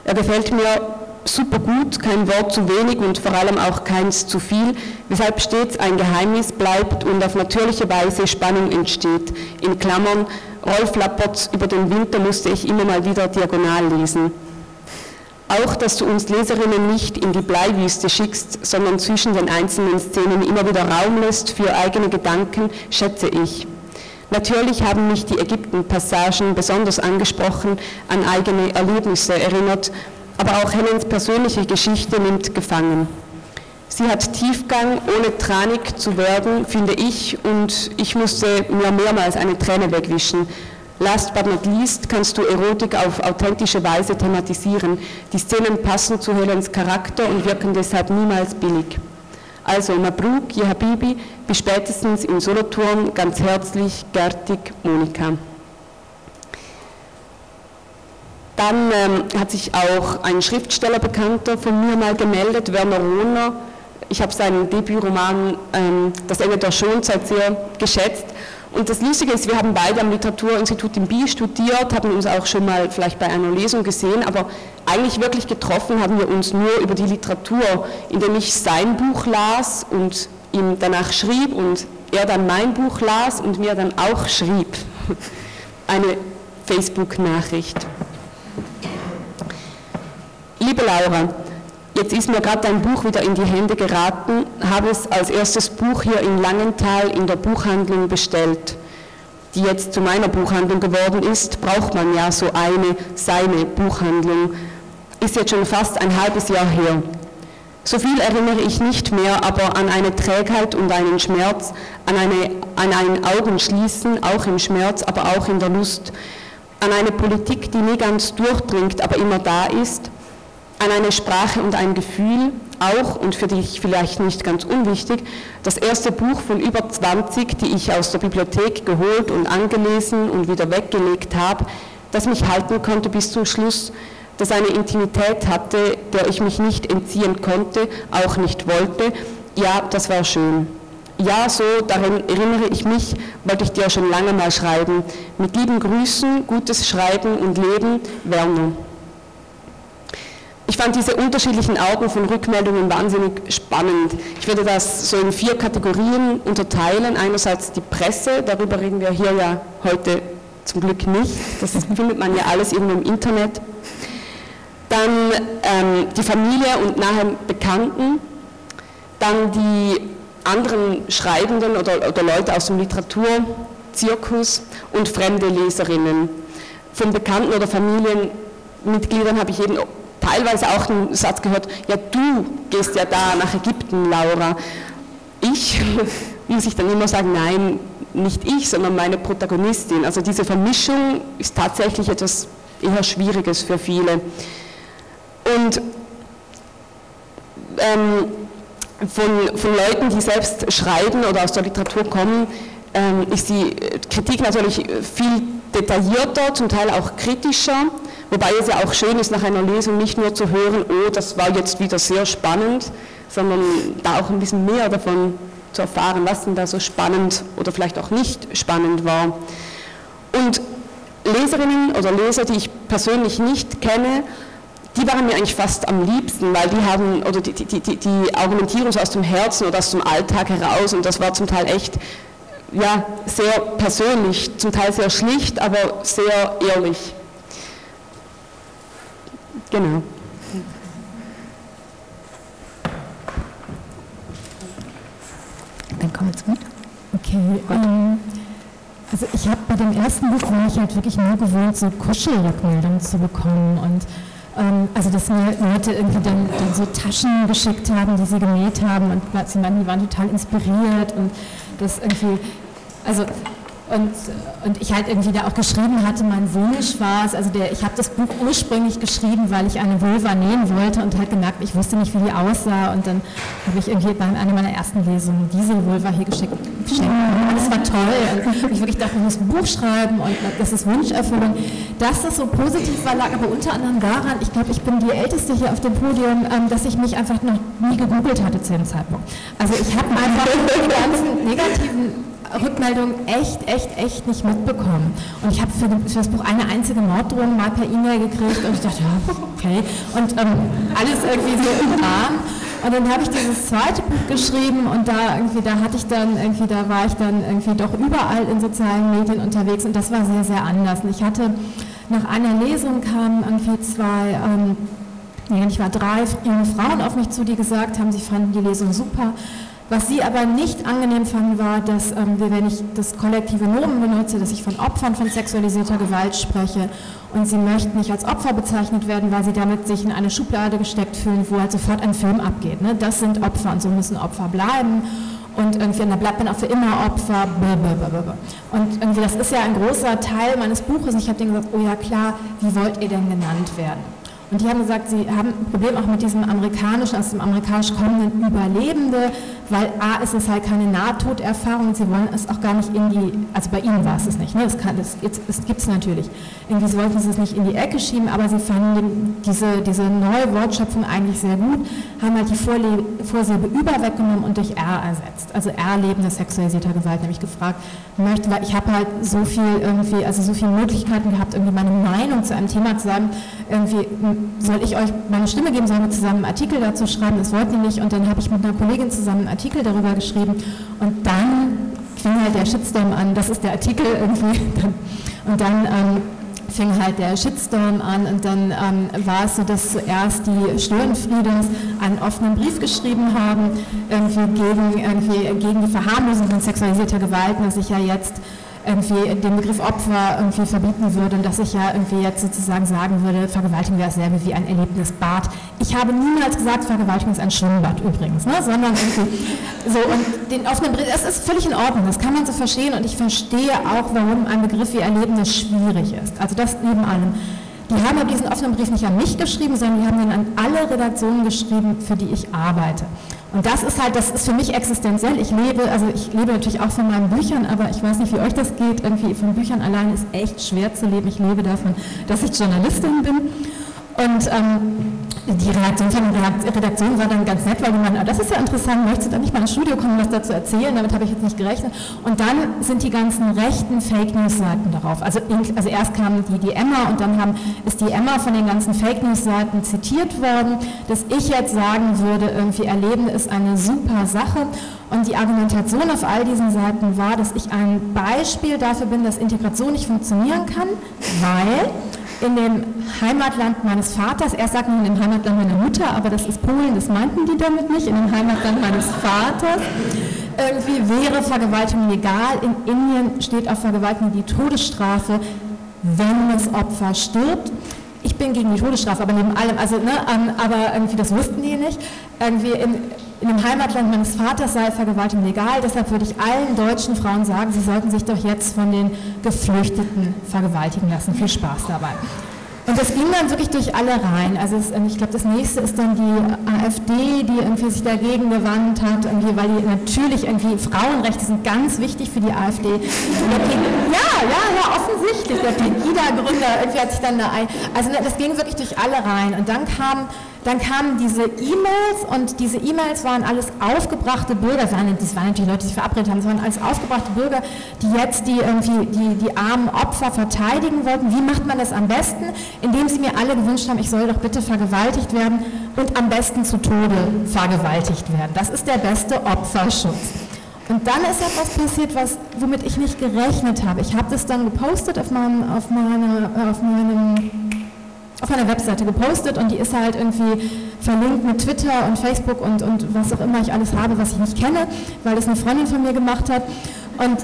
Speaker 4: Er gefällt mir super gut, kein Wort zu wenig und vor allem auch keins zu viel, weshalb stets ein Geheimnis bleibt und auf natürliche Weise Spannung entsteht. In Klammern, Rolf Lappertz über den Winter musste ich immer mal wieder diagonal lesen. Auch, dass du uns Leserinnen nicht in die Bleiwüste schickst, sondern zwischen den einzelnen Szenen immer wieder Raum lässt für eigene Gedanken, schätze ich. Natürlich haben mich die Ägypten-Passagen besonders angesprochen, an eigene Erlebnisse erinnert aber auch Helens persönliche Geschichte nimmt gefangen. Sie hat Tiefgang, ohne tranig zu werden, finde ich, und ich musste mir mehrmals eine Träne wegwischen. Last but not least kannst du Erotik auf authentische Weise thematisieren. Die Szenen passen zu Helens Charakter und wirken deshalb niemals billig. Also Mabruk, Je Habibi, bis spätestens in Solothurn, ganz herzlich, Gertig, Monika. Dann ähm, hat sich auch ein Schriftsteller Bekannter von mir mal gemeldet, Werner Rohner. Ich habe seinen Debütroman ähm, Das Ende der Schonzeit sehr geschätzt. Und das Lustige ist, wir haben beide am Literaturinstitut in Biel studiert, haben uns auch schon mal vielleicht bei einer Lesung gesehen, aber eigentlich wirklich getroffen haben wir uns nur über die Literatur, indem ich sein Buch las und ihm danach schrieb und er dann mein Buch las und mir dann auch schrieb. Eine Facebook-Nachricht. Liebe Laura, jetzt ist mir gerade dein Buch wieder in die Hände geraten, habe es als erstes Buch hier in Langenthal in der Buchhandlung bestellt. Die jetzt zu meiner Buchhandlung geworden ist, braucht man ja so eine, seine Buchhandlung. Ist jetzt schon fast ein halbes Jahr her. So viel erinnere ich nicht mehr, aber an eine Trägheit und einen Schmerz, an, eine, an ein Augenschließen, auch im Schmerz, aber auch in der Lust, an eine Politik, die nie ganz durchdringt, aber immer da ist, an eine Sprache und ein Gefühl, auch und für dich vielleicht nicht ganz unwichtig, das erste Buch von über 20, die ich aus der Bibliothek geholt und angelesen und wieder weggelegt habe, das mich halten konnte bis zum Schluss, das eine Intimität hatte, der ich mich nicht entziehen konnte, auch nicht wollte. Ja, das war schön. Ja, so, daran erinnere ich mich, wollte ich dir schon lange mal schreiben. Mit lieben Grüßen, gutes Schreiben und Leben, Werner. Ich fand diese unterschiedlichen Arten von Rückmeldungen wahnsinnig spannend. Ich würde das so in vier Kategorien unterteilen. Einerseits die Presse, darüber reden wir hier ja heute zum Glück nicht. Das findet man ja alles irgendwo im Internet. Dann ähm, die Familie und nahe Bekannten. Dann die anderen Schreibenden oder, oder Leute aus dem Literaturzirkus und fremde Leserinnen. Von Bekannten oder Familienmitgliedern habe ich jeden teilweise auch einen Satz gehört, ja du gehst ja da nach Ägypten, Laura. Ich muss ich dann immer sagen, nein, nicht ich, sondern meine Protagonistin. Also diese Vermischung ist tatsächlich etwas eher Schwieriges für viele. Und ähm, von, von Leuten, die selbst schreiben oder aus der Literatur kommen, ähm, ist die Kritik natürlich viel detaillierter, zum Teil auch kritischer. Wobei es ja auch schön ist, nach einer Lesung nicht nur zu hören, oh, das war jetzt wieder sehr spannend, sondern da auch ein bisschen mehr davon zu erfahren, was denn da so spannend oder vielleicht auch nicht spannend war. Und Leserinnen oder Leser, die ich persönlich nicht kenne, die waren mir eigentlich fast am liebsten, weil die haben, oder die, die, die, die argumentieren so aus dem Herzen oder aus dem Alltag heraus und das war zum Teil echt ja, sehr persönlich, zum Teil sehr schlicht, aber sehr ehrlich. Genau.
Speaker 3: Dann kommen wir zu Okay. Ähm, also ich habe bei dem ersten Buch war ich halt wirklich nur gewohnt, so Kuschelrückmeldungen zu bekommen und ähm, also dass mir Leute irgendwie dann, dann, so Taschen geschickt haben, die sie genäht haben und sie meinten, die waren total inspiriert und das irgendwie, also und, und ich halt irgendwie da auch geschrieben hatte, mein Wunsch war es, also der, ich habe das Buch ursprünglich geschrieben, weil ich eine Vulva nähen wollte und halt gemerkt, ich wusste nicht, wie die aussah und dann habe ich irgendwie bei einer meiner ersten Lesungen diese Vulva hier geschickt. geschenkt. Das war toll. Und ich wirklich dachte, ich muss ein Buch schreiben und das ist Wunscherfüllung. Dass das so positiv war, lag aber unter anderem daran, ich glaube, ich bin die Älteste hier auf dem Podium, ähm, dass ich mich einfach noch nie gegoogelt hatte zu dem Zeitpunkt. Also ich habe einfach die ganzen negativen Rückmeldungen echt, echt, echt nicht mitbekommen. Und ich habe für, das Buch eine einzige Morddrohung mal per E-Mail gekriegt und ich dachte, ja, okay. Und ähm, alles irgendwie so im Rahmen. Und dann habe ich dieses zweite Buch geschrieben und da irgendwie, da hatte ich dann irgendwie, da war ich dann irgendwie doch überall in sozialen Medien unterwegs und das war sehr, sehr anders. Und ich hatte nach einer Lesung kamen irgendwie zwei, ähm, ich war drei junge Frauen auf mich zu, die gesagt haben, sie fanden die Lesung super was sie aber nicht angenehm fanden, war, dass ähm, wenn ich das kollektive Nomen benutze, dass ich von Opfern von sexualisierter Gewalt spreche und sie möchten nicht als Opfer bezeichnet werden, weil sie damit sich in eine Schublade gesteckt fühlen, wo halt sofort ein Film abgeht. Ne? Das sind Opfer und so müssen Opfer bleiben und irgendwie, da bleibt man auch für immer Opfer. Und irgendwie, das ist ja ein großer Teil meines Buches. Und ich habe denen gesagt, oh ja klar, wie wollt ihr denn genannt werden? Und die haben gesagt, sie haben ein Problem auch mit diesem amerikanischen, aus dem amerikanisch kommenden Überlebende, weil A ist es halt keine Nahtoderfahrung sie wollen es auch gar nicht in die, also bei ihnen war es es nicht, ne? das, das, das gibt es natürlich. Irgendwie wollten sie es nicht in die Ecke schieben, aber sie fanden diese, diese neue Wortschöpfung eigentlich sehr gut, haben halt die Vorle Vorsilbe über weggenommen und durch R ersetzt. Also R lebende sexualisierter Gewalt, nämlich gefragt, möchte, weil ich habe halt so viel irgendwie, also so viele Möglichkeiten gehabt, irgendwie meine Meinung zu einem Thema zu sagen, irgendwie soll ich euch meine Stimme geben, sollen wir zusammen einen Artikel dazu schreiben, das wollten die nicht. Und dann habe ich mit einer Kollegin zusammen einen Artikel darüber geschrieben. Und dann fing halt der Shitstorm an, das ist der Artikel irgendwie und dann ähm, fing halt der Shitstorm an. Und dann ähm, war es so, dass zuerst die Störenfriedens einen offenen Brief geschrieben haben, irgendwie gegen, irgendwie gegen die Verharmlosung von sexualisierter Gewalt, dass ich ja jetzt irgendwie den Begriff Opfer irgendwie verbieten würde und dass ich ja irgendwie jetzt sozusagen sagen würde, Vergewaltigung wäre dasselbe wie ein erlebtes Bad. Ich habe niemals gesagt, Vergewaltigung ist ein Schwimmbad übrigens, ne? sondern irgendwie so und den offenen Begriff, das ist völlig in Ordnung, das kann man so verstehen und ich verstehe auch, warum ein Begriff wie Erlebnis schwierig ist. Also das neben allem. Die haben aber diesen offenen Brief nicht an mich geschrieben, sondern die haben ihn an alle Redaktionen geschrieben, für die ich arbeite. Und das ist halt, das ist für mich existenziell. Ich lebe, also ich lebe natürlich auch von meinen Büchern, aber ich weiß nicht, wie euch das geht. Irgendwie von Büchern allein ist echt schwer zu leben. Ich lebe davon, dass ich Journalistin bin. Und ähm, die Reaktion von der Redaktion war dann ganz nett, weil die meinten, ah, das ist ja interessant, möchtest du dann nicht mal ins Studio kommen, was dazu erzählen? Damit habe ich jetzt nicht gerechnet. Und dann sind die ganzen rechten Fake News-Seiten darauf. Also, also erst kam die, die Emma und dann haben, ist die Emma von den ganzen Fake News-Seiten zitiert worden, dass ich jetzt sagen würde, irgendwie Erleben ist eine super Sache. Und die Argumentation auf all diesen Seiten war, dass ich ein Beispiel dafür bin, dass Integration nicht funktionieren kann, weil in dem Heimatland meines Vaters, erst sagt man in dem Heimatland meiner Mutter, aber das ist Polen, das meinten die damit nicht, in dem Heimatland meines Vaters, irgendwie wäre Vergewaltigung legal. In Indien steht auf Vergewaltigung die Todesstrafe, wenn das Opfer stirbt. Ich bin gegen die Todesstrafe, aber neben allem, also, ne, ähm, aber irgendwie, das wussten die nicht. Irgendwie in, in dem Heimatland meines Vaters sei Vergewaltigung legal, deshalb würde ich allen deutschen Frauen sagen, sie sollten sich doch jetzt von den Geflüchteten vergewaltigen lassen. Viel Spaß dabei. Und das ging dann wirklich durch alle rein. Also es, ich glaube, das nächste ist dann die AfD, die irgendwie sich dagegen gewandt hat, weil die natürlich irgendwie Frauenrechte sind ganz wichtig für die AfD. ja, ja, ja, offensichtlich. Der Pegida-Gründer irgendwie hat sich dann da ein. Also das ging wirklich durch alle rein. Und dann kam dann kamen diese E-Mails und diese E-Mails waren alles aufgebrachte Bürger, das waren, das waren natürlich Leute, die sich verabredet haben, das waren alles aufgebrachte Bürger, die jetzt die, irgendwie die, die armen Opfer verteidigen wollten. Wie macht man das am besten? Indem sie mir alle gewünscht haben, ich soll doch bitte vergewaltigt werden und am besten zu Tode vergewaltigt werden. Das ist der beste Opferschutz. Und dann ist etwas passiert, was, womit ich nicht gerechnet habe. Ich habe das dann gepostet auf meinem, auf meine, auf meinem auf meiner Webseite gepostet und die ist halt irgendwie verlinkt mit Twitter und Facebook und, und was auch immer ich alles habe, was ich nicht kenne, weil das eine Freundin von mir gemacht hat. Und,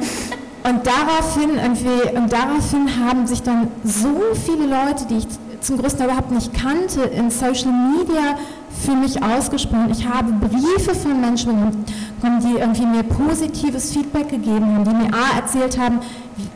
Speaker 3: und, daraufhin, irgendwie, und daraufhin haben sich dann so viele Leute, die ich zum größten überhaupt nicht kannte, in Social Media für mich ausgesprochen. Ich habe Briefe von Menschen bekommen, die irgendwie mir positives Feedback gegeben haben, die mir A erzählt haben,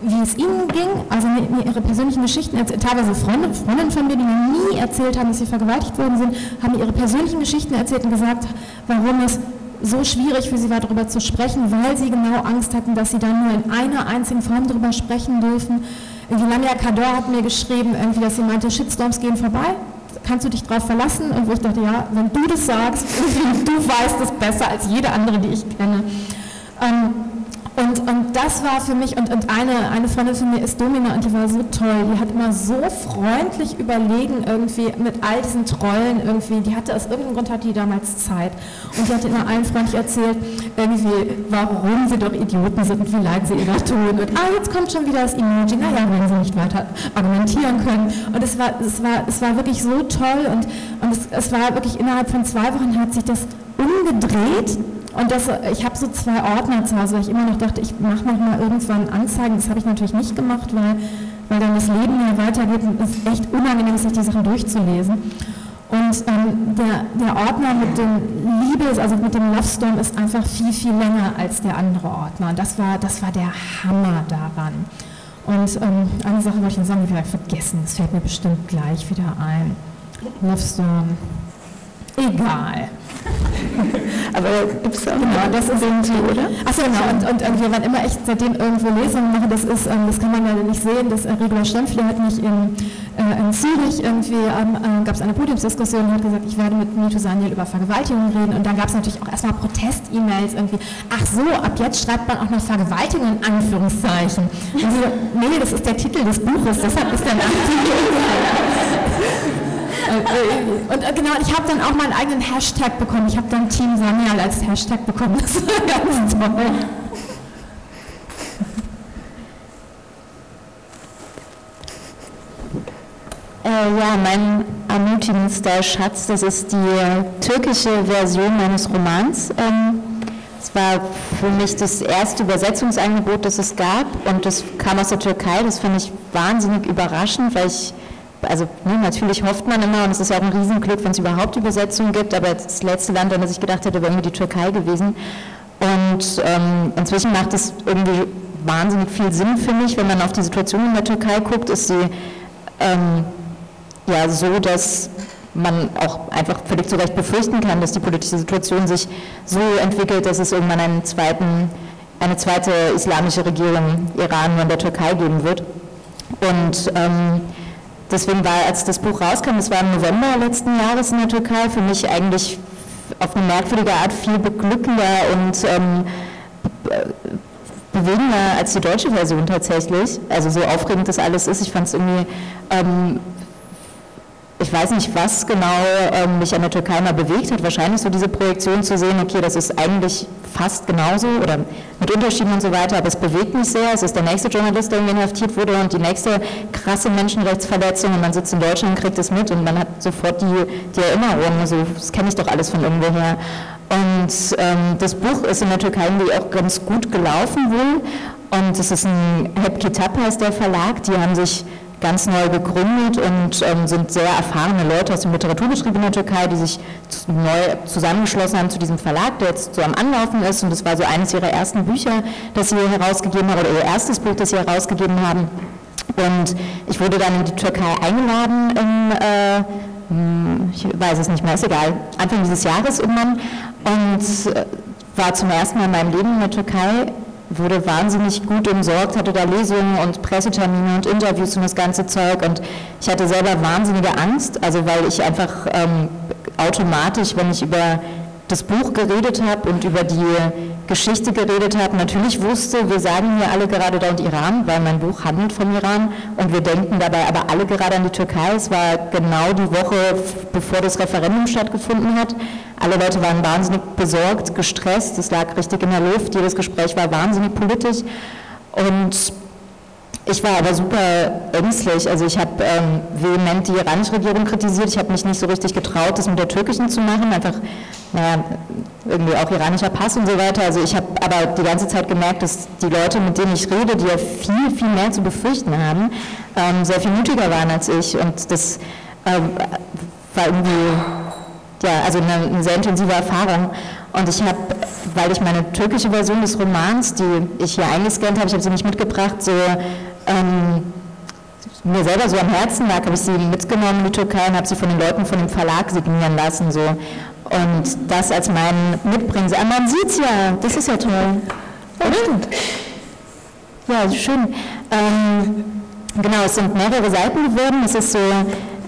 Speaker 3: wie es ihnen ging, also mir, ihre persönlichen Geschichten erzählt, teilweise Freunde, Freundinnen von mir, die mir nie erzählt haben, dass sie vergewaltigt worden sind, haben mir ihre persönlichen Geschichten erzählt und gesagt, warum es so schwierig für sie war, darüber zu sprechen, weil sie genau Angst hatten, dass sie dann nur in einer einzigen Form darüber sprechen dürfen. Irgendwie Lamia Kador hat mir geschrieben, irgendwie, dass sie meinte, Shitstorms gehen vorbei. Kannst du dich darauf verlassen? Und wo ich dachte, ja, wenn du das sagst, du weißt es besser als jede andere, die ich kenne. Ähm, Und, und das war für mich, und, und eine, eine Freundin von mir ist Domina und die war so toll. Die hat immer so freundlich überlegen, irgendwie mit all diesen Trollen irgendwie. Die hatte aus irgendeinem Grund hatte die damals Zeit. Und die hat immer allen freundlich erzählt, irgendwie, warum sie doch Idioten sind und wie leid sie ihrer tun. Und ah, jetzt kommt schon wieder das Emoji. Naja, wenn sie nicht weiter argumentieren können. Und es war, es war, es war wirklich so toll und, und es, es war wirklich innerhalb von zwei Wochen hat sich das umgedreht und das, ich habe so zwei Ordner zu Hause, weil ich immer noch dachte, ich mache noch mal irgendwann Anzeigen. Das habe ich natürlich nicht gemacht, weil, weil dann das Leben ja weitergeht und es ist echt unangenehm, sich die Sachen durchzulesen. Und ähm, der, der Ordner mit dem Liebes, also mit dem Love Storm ist einfach viel, viel länger als der andere Ordner. Und das war, das war der Hammer daran. Und ähm, eine Sache wollte ich noch sagen, die habe ich vergessen. Das fällt mir bestimmt gleich wieder ein. Love Storm. Egal.
Speaker 2: Aber gibt es auch genau, das ist irgendwie, oder?
Speaker 3: Achso, genau. Und, und, und, wir waren immer echt seitdem irgendwo Lesungen machen. Das ist, ähm, das kann man leider nicht sehen. Das äh, Regula Stempfli hat mich in, äh, in Zürich irgendwie, ähm, äh, gab es eine Podiumsdiskussion und hat gesagt, ich werde mit Mito Saniel über Vergewaltigung reden. Und dann gab es natürlich auch erstmal Protest-E-Mails irgendwie. Ach so, ab jetzt schreibt man auch noch Vergewaltigung in Anführungszeichen. Und so, nee, das ist der Titel des Buches, deshalb ist der Nachtitel. Äh, und äh, genau, ich habe dann auch meinen eigenen Hashtag bekommen. Ich habe dann Team Sanyal als Hashtag bekommen. Das war ganz toll.
Speaker 5: Äh, ja, mein ermutigendster Schatz, das ist die türkische Version meines Romans. Ähm, es war für mich das erste Übersetzungsangebot, das es gab und das kam aus der Türkei. Das fand ich wahnsinnig überraschend, weil ich also ne, natürlich hofft man immer, und es ist ja auch ein Riesenglück, wenn es überhaupt Übersetzungen gibt, aber das letzte Land, an das ich gedacht hätte, wäre irgendwie die Türkei gewesen. Und ähm, inzwischen macht es irgendwie wahnsinnig viel Sinn für mich, wenn man auf die Situation in der Türkei guckt, ist sie ähm, ja so, dass man auch einfach völlig zu Recht befürchten kann, dass die politische Situation sich so entwickelt, dass es irgendwann einen zweiten, eine zweite islamische Regierung Iran in der Türkei geben wird. Und ähm, Deswegen war, als das Buch rauskam, das war im November letzten Jahres in der Türkei, für mich eigentlich auf eine merkwürdige Art viel beglückender und ähm, bewegender als die deutsche Version tatsächlich. Also so aufregend das alles ist. Ich fand es irgendwie ähm, ich weiß nicht, was genau ähm, mich an der Türkei mal bewegt hat. Wahrscheinlich so diese Projektion zu sehen, okay, das ist eigentlich fast genauso oder mit Unterschieden und so weiter, aber es bewegt mich sehr. Es ist der nächste Journalist, der irgendwie inhaftiert wurde und die nächste krasse Menschenrechtsverletzung und man sitzt in Deutschland und kriegt es mit und man hat sofort die, die Erinnerung, also das kenne ich doch alles von irgendwoher. Und ähm, das Buch ist in der Türkei irgendwie auch ganz gut gelaufen wohl und es ist ein Hep Kitap heißt der Verlag, die haben sich ganz neu gegründet und ähm, sind sehr erfahrene Leute aus dem Literaturbetrieb in der Türkei, die sich neu zusammengeschlossen haben zu diesem Verlag, der jetzt so am Anlaufen ist. Und das war so eines ihrer ersten Bücher, das sie herausgegeben haben, oder ihr erstes Buch, das sie herausgegeben haben. Und ich wurde dann in die Türkei eingeladen im, äh, hm, ich weiß es nicht mehr, ist egal, Anfang dieses Jahres irgendwann und äh, war zum ersten Mal in meinem Leben in der Türkei wurde wahnsinnig gut umsorgt, hatte da Lesungen und Pressetermine und Interviews und das ganze Zeug. Und ich hatte selber wahnsinnige Angst, also weil ich einfach ähm, automatisch, wenn ich über das Buch geredet habe und über die Geschichte geredet habe, natürlich wusste, wir sagen hier alle gerade da und Iran, weil mein Buch handelt vom Iran. Und wir denken dabei aber alle gerade an die Türkei. Es war genau die Woche, bevor das Referendum stattgefunden hat. Alle Leute waren wahnsinnig besorgt, gestresst, es lag richtig in der Luft, jedes Gespräch war wahnsinnig politisch. Und ich war aber super ängstlich. Also ich habe ähm, vehement die iranische Regierung kritisiert. Ich habe mich nicht so richtig getraut, das mit der türkischen zu machen. Einfach, naja, irgendwie auch iranischer Pass und so weiter. Also ich habe aber die ganze Zeit gemerkt, dass die Leute, mit denen ich rede, die ja viel, viel mehr zu befürchten haben, ähm, sehr viel mutiger waren als ich. Und das ähm, war irgendwie, ja, also eine, eine sehr intensive Erfahrung. Und ich habe, weil ich meine türkische Version des Romans, die ich hier eingescannt habe, ich habe sie nicht mitgebracht, so ähm, mir selber so am Herzen lag, habe ich sie mitgenommen in die Türkei und habe sie von den Leuten von dem Verlag signieren lassen. So. Und das als mein Mitbringsel. Ah, man sieht es ja, das ist ja toll. Ja, stimmt. Ja, schön. Ähm, genau, es sind mehrere Seiten geworden. Es ist so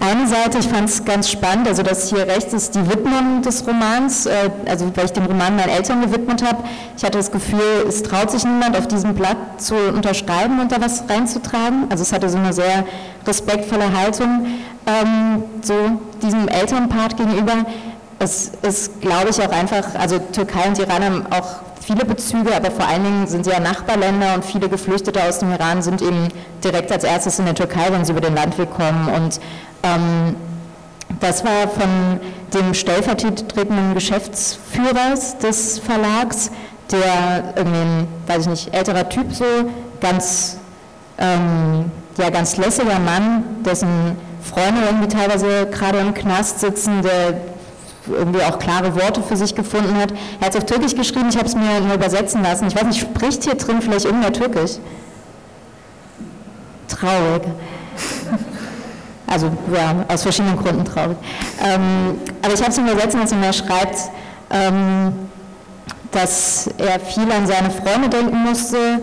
Speaker 5: eine Seite, ich fand es ganz spannend, also das hier rechts ist die Widmung des Romans, äh, also weil ich den Roman meinen Eltern gewidmet habe. Ich hatte das Gefühl, es traut sich niemand auf diesem Blatt zu unterschreiben und da was reinzutragen. Also es hatte so eine sehr respektvolle Haltung ähm, so diesem Elternpart gegenüber. Es ist, glaube ich, auch einfach, also Türkei und Iran haben auch viele Bezüge, aber vor allen Dingen sind sie ja Nachbarländer und viele Geflüchtete aus dem Iran sind eben direkt als erstes in der Türkei, wenn sie über den Landweg kommen. Und ähm, das war von dem stellvertretenden Geschäftsführer des Verlags, der irgendwie weiß ich nicht, älterer Typ so, ganz, ähm, ja, ganz lässiger Mann, dessen Freunde irgendwie teilweise gerade im Knast sitzen, der irgendwie auch klare Worte für sich gefunden hat. Er hat es auf Türkisch geschrieben, ich habe es mir nur übersetzen lassen. Ich weiß nicht, spricht hier drin vielleicht irgendwer Türkisch? Traurig. Also ja, aus verschiedenen Gründen traurig. Ähm, aber ich habe es ihm übersetzen lassen und er schreibt, ähm, dass er viel an seine Freunde denken musste,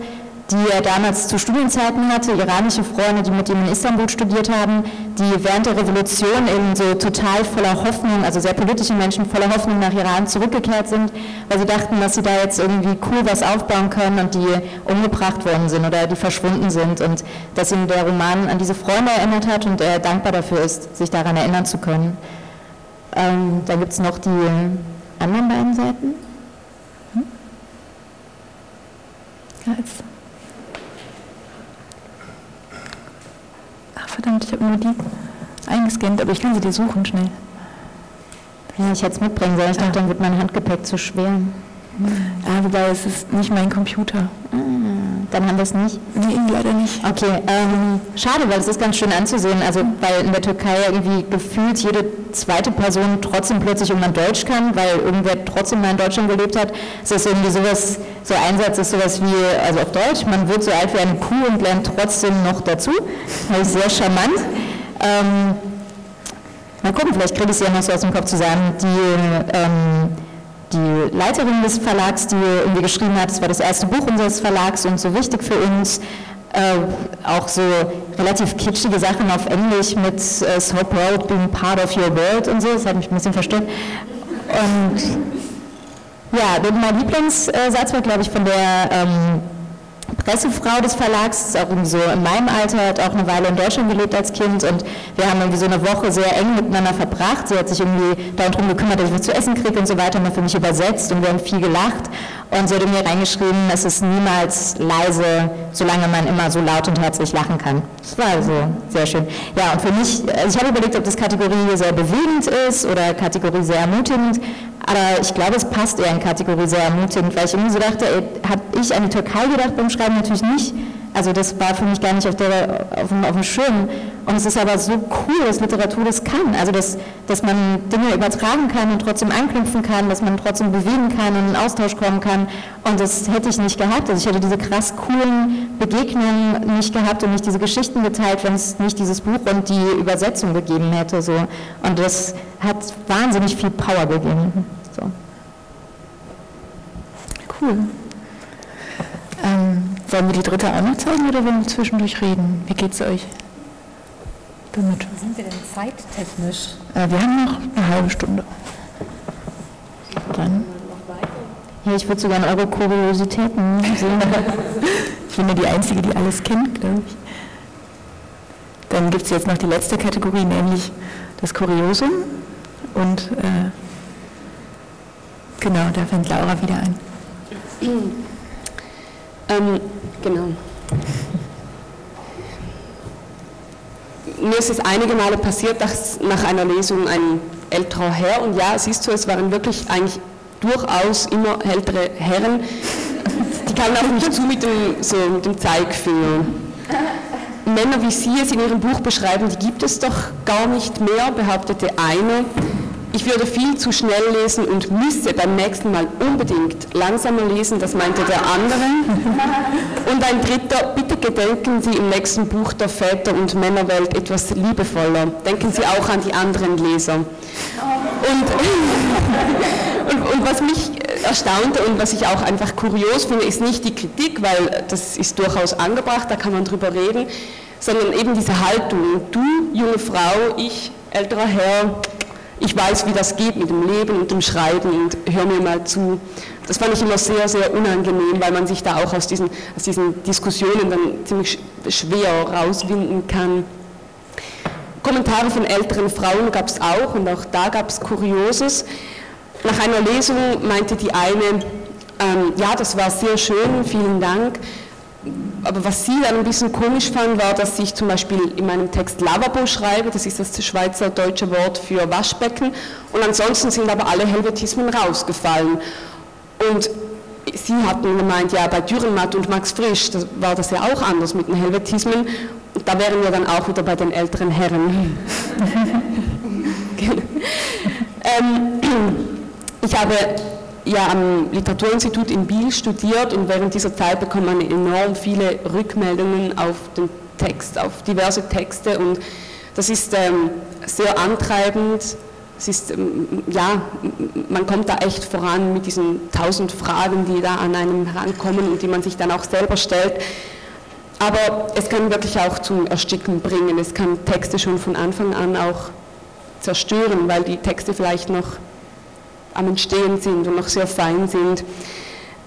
Speaker 5: die er damals zu Studienzeiten hatte, iranische Freunde, die mit ihm in Istanbul studiert haben, die während der Revolution eben so total voller Hoffnung, also sehr politische Menschen voller Hoffnung nach Iran zurückgekehrt sind, weil sie dachten, dass sie da jetzt irgendwie cool was aufbauen können und die umgebracht worden sind oder die verschwunden sind und dass ihn der Roman an diese Freunde erinnert hat und er dankbar dafür ist, sich daran erinnern zu können. Ähm, dann gibt es noch die anderen beiden Seiten. Hm?
Speaker 2: Ja, jetzt. Verdammt, ich habe nur die eingescannt, aber ich kann sie dir suchen schnell.
Speaker 5: Ja, ich hätte es mitbringen sollen. Ich dachte, dann wird mein Handgepäck zu schwer.
Speaker 2: Ah, wobei es ist nicht mein Computer.
Speaker 5: Ah, dann haben wir es nicht?
Speaker 2: Nee, leider nicht.
Speaker 5: Okay, ähm, schade, weil es ist ganz schön anzusehen. Also weil in der Türkei irgendwie gefühlt jede zweite Person trotzdem plötzlich irgendwann Deutsch kann, weil irgendwer trotzdem mal in Deutschland gelebt hat. Es ist irgendwie sowas, so ein Satz ist sowas wie, also auf Deutsch, man wird so alt wie eine Kuh und lernt trotzdem noch dazu. Das ist sehr charmant. Ähm, mal gucken, vielleicht kriege ich es ja noch so aus dem Kopf zusammen. Die ähm, die Leiterin des Verlags, die irgendwie geschrieben hat, es war das erste Buch unseres Verlags und so wichtig für uns, äh, auch so relativ kitschige Sachen auf Englisch mit äh, So proud being part of your world und so, das hat mich ein bisschen verstört. Und ja, mein Lieblingssatz war, glaube ich, von der ähm, Pressefrau des Verlags, ist auch so in meinem Alter, hat auch eine Weile in Deutschland gelebt als Kind und wir haben irgendwie so eine Woche sehr eng miteinander verbracht. Sie hat sich irgendwie darum gekümmert, dass ich was zu essen kriege und so weiter, und für mich übersetzt und wir haben viel gelacht. Und sie hat mir reingeschrieben, es ist niemals leise, solange man immer so laut und herzlich lachen kann. Das war also sehr schön. Ja, und für mich, also ich habe überlegt, ob das Kategorie sehr bewegend ist oder Kategorie sehr ermutigend, aber ich glaube, es passt eher in Kategorie sehr ermutigend, weil ich irgendwie so dachte, habe ich an die Türkei gedacht beim Schreiben? Natürlich nicht. Also das war für mich gar nicht auf, der, auf, dem, auf dem Schirm. Und es ist aber so cool, dass Literatur das kann. Also dass, dass man Dinge übertragen kann und trotzdem anknüpfen kann, dass man trotzdem bewegen kann und in Austausch kommen kann. Und das hätte ich nicht gehabt. Also ich hätte diese krass coolen Begegnungen nicht gehabt und nicht diese Geschichten geteilt, wenn es nicht dieses Buch und die Übersetzung gegeben hätte. So. Und das hat wahnsinnig viel Power gegeben. So.
Speaker 2: Cool. Ähm, wollen wir die dritte auch noch zeigen oder wollen wir zwischendurch reden? Wie geht es euch
Speaker 3: damit? Wie sind wir denn zeittechnisch?
Speaker 2: Äh, wir haben noch eine halbe Stunde.
Speaker 5: Dann. Ja, ich würde sogar in eure Kuriositäten sehen.
Speaker 2: ich bin ja die Einzige, die alles kennt, glaube ich. Dann gibt es jetzt noch die letzte Kategorie, nämlich das Kuriosum. Und äh, genau, da fängt Laura wieder an.
Speaker 4: Ähm, genau. Mir ist es einige Male passiert, dass nach einer Lesung ein älterer Herr, und ja, siehst du, es waren wirklich eigentlich durchaus immer ältere Herren, die kamen auf mich zu mit dem, so, mit dem Zeigfinger. Männer, wie Sie es in Ihrem Buch beschreiben, die gibt es doch gar nicht mehr, behauptete einer ich würde viel zu schnell lesen und müsse beim nächsten Mal unbedingt langsamer lesen, das meinte der andere. Und ein dritter, bitte gedenken Sie im nächsten Buch der Väter- und Männerwelt etwas liebevoller. Denken Sie auch an die anderen Leser. Und, und, und was mich erstaunte und was ich auch einfach kurios finde, ist nicht die Kritik, weil das ist durchaus angebracht, da kann man drüber reden, sondern eben diese Haltung. Du, junge Frau, ich, älterer Herr, ich weiß, wie das geht mit dem Leben und dem Schreiben und hör mir mal zu. Das fand ich immer sehr, sehr unangenehm, weil man sich da auch aus diesen, aus diesen Diskussionen dann ziemlich schwer rauswinden kann. Kommentare von älteren Frauen gab es auch und auch da gab es Kurioses. Nach einer Lesung meinte die eine, ähm, ja, das war sehr schön, vielen Dank. Aber was sie dann ein bisschen komisch fand, war, dass ich zum Beispiel in meinem Text Lavabo schreibe, das ist das schweizerdeutsche Wort für Waschbecken, und ansonsten sind aber alle Helvetismen rausgefallen. Und sie hatten gemeint, ja, bei Dürrenmatt und Max Frisch das war das ja auch anders mit den Helvetismen. Und da wären wir dann auch wieder bei den älteren Herren. ähm, ich habe ja am Literaturinstitut in Biel studiert und während dieser Zeit bekommt man enorm viele Rückmeldungen auf den Text, auf diverse Texte und das ist ähm, sehr antreibend. Es ist, ähm, ja, man kommt da echt voran mit diesen tausend Fragen, die da an einem herankommen und die man sich dann auch selber stellt. Aber es kann wirklich auch zum Ersticken bringen. Es kann Texte schon von Anfang an auch zerstören, weil die Texte vielleicht noch am Entstehen sind und noch sehr fein sind.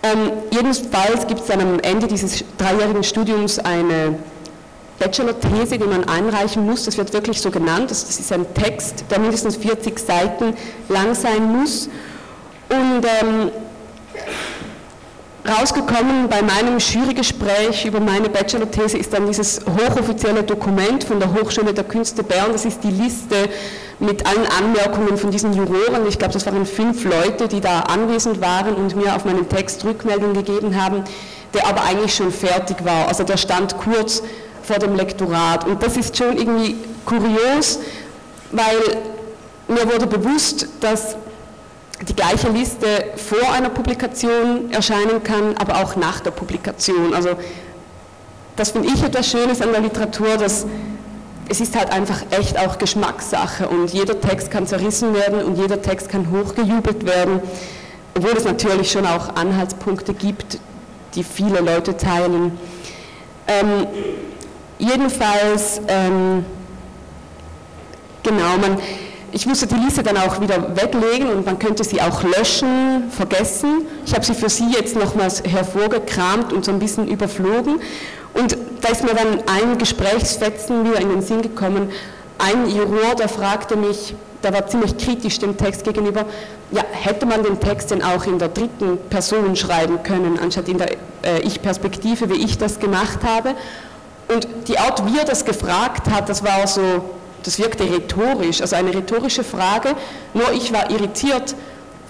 Speaker 4: Ähm, jedenfalls gibt es dann am Ende dieses dreijährigen Studiums eine Bachelor-These, die man einreichen muss. Das wird wirklich so genannt. Das, ist ein Text, der mindestens 40 Seiten lang sein muss. Und ähm, rausgekommen bei meinem Jurygespräch über meine Bachelor-These ist dann dieses hochoffizielle Dokument von der Hochschule der Künste Bern. Das ist die Liste mit allen Anmerkungen von diesen Juroren. Ich glaube, das waren fünf Leute, die da anwesend waren und mir auf meinen Text Rückmeldung gegeben haben, der aber eigentlich schon fertig war. Also der stand kurz vor dem Lektorat. Und das ist schon irgendwie kurios, weil mir wurde bewusst, dass die gleiche Liste vor einer Publikation erscheinen kann, aber auch nach der Publikation. Also das finde ich etwas Schönes an der Literatur, dass es ist halt einfach echt auch Geschmackssache und jeder Text kann zerrissen werden und jeder Text kann hochgejubelt werden, obwohl es natürlich schon auch Anhaltspunkte gibt, die viele Leute teilen. Ähm, jedenfalls, ähm, genau, man, ich musste die Liste dann auch wieder weglegen und man könnte sie auch löschen, vergessen. Ich habe sie für Sie jetzt nochmals hervorgekramt und so ein bisschen überflogen. Und da ist mir dann ein Gesprächsfetzen wieder in den Sinn gekommen. Ein Juror, der fragte mich, der war ziemlich kritisch dem Text gegenüber, ja, hätte man den Text denn auch in der dritten Person schreiben können, anstatt in der äh, Ich-Perspektive, wie ich das gemacht habe. Und die Art, wie er das gefragt hat, das war so das wirkte rhetorisch, also eine rhetorische Frage. Nur ich war irritiert,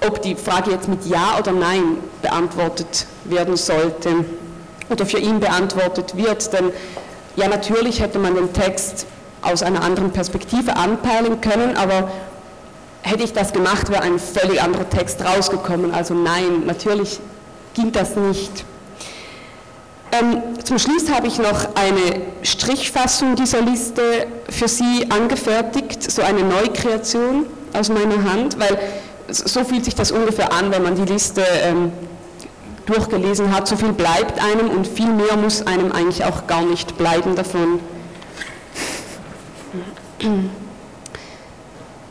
Speaker 4: ob die Frage jetzt mit Ja oder Nein beantwortet werden sollte oder für ihn beantwortet wird. Denn ja, natürlich hätte man den Text aus einer anderen Perspektive anpeilen können, aber hätte ich das gemacht, wäre ein völlig anderer Text rausgekommen. Also nein, natürlich ging das nicht. Ähm, zum Schluss habe ich noch eine Strichfassung dieser Liste für Sie angefertigt, so eine Neukreation aus meiner Hand, weil so fühlt sich das ungefähr an, wenn man die Liste ähm, durchgelesen hat. So viel bleibt einem und viel mehr muss einem eigentlich auch gar nicht bleiben davon.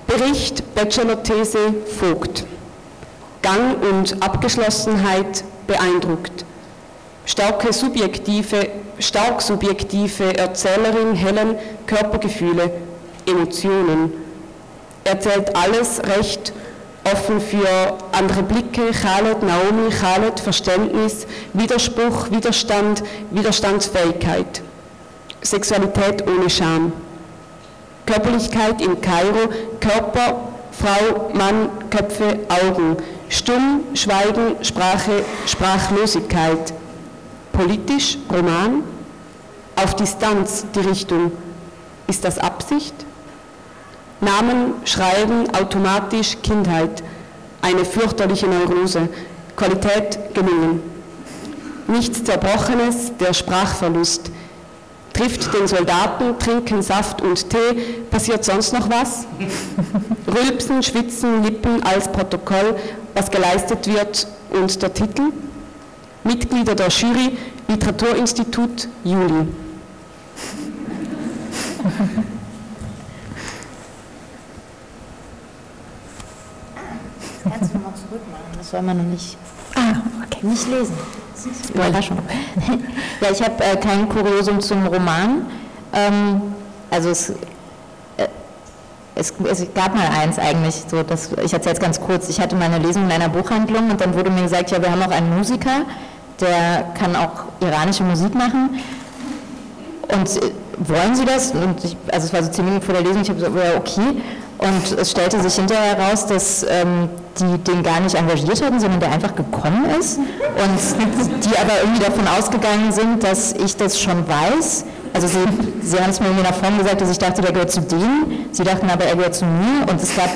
Speaker 4: Bericht, Bachelor-These, Vogt. Gang und Abgeschlossenheit beeindruckt starke subjektive, stark subjektive Erzählerin Helen Körpergefühle, Emotionen. Erzählt alles recht offen für andere Blicke, Khaled, Naomi, Khaled, Verständnis, Widerspruch, Widerstand, Widerstandsfähigkeit. Sexualität ohne Scham. Körperlichkeit in Kairo, Körper, Frau, Mann, Köpfe, Augen. Stumm, Schweigen, Sprache, Sprachlosigkeit politisch, Roman, auf Distanz die Richtung. Ist das Absicht? Namen, Schreiben, automatisch Kindheit, eine fürchterliche Neurose, Qualität gelungen. Nichts Zerbrochenes, der Sprachverlust. Trifft den Soldaten, trinken Saft und Tee, passiert sonst noch was? Rülpsen, Schwitzen, Lippen als Protokoll, was geleistet wird und der Titel? Mitglieder der Jury Literaturinstitut Juli.
Speaker 5: Das kannst du mal zurückmachen, das soll man noch nicht,
Speaker 2: Ah, okay.
Speaker 5: nicht lesen. Das ist Überraschung. ja, ich habe äh, kein Kuriosum zum Roman. Ähm, also es, äh, es, es gab mal eins eigentlich, so das, ich erzähle es ganz kurz. Ich hatte mal eine Lesung in einer Buchhandlung und dann wurde mir gesagt, ja, wir haben auch einen Musiker, der kann auch iranische Musik machen. Und äh, wollen Sie das? Und ich, also es war so zehn Minuten vor der Lesung, ich habe gesagt, ja, okay. Und es stellte sich hinterher heraus, dass ähm, die den gar nicht engagiert hatten, sondern der einfach gekommen ist. Und die aber irgendwie davon ausgegangen sind, dass ich das schon weiß. Also sie, sie haben es mir in einer Form gesagt, dass ich dachte, der gehört zu denen. Sie dachten aber, er gehört zu mir. Und es gab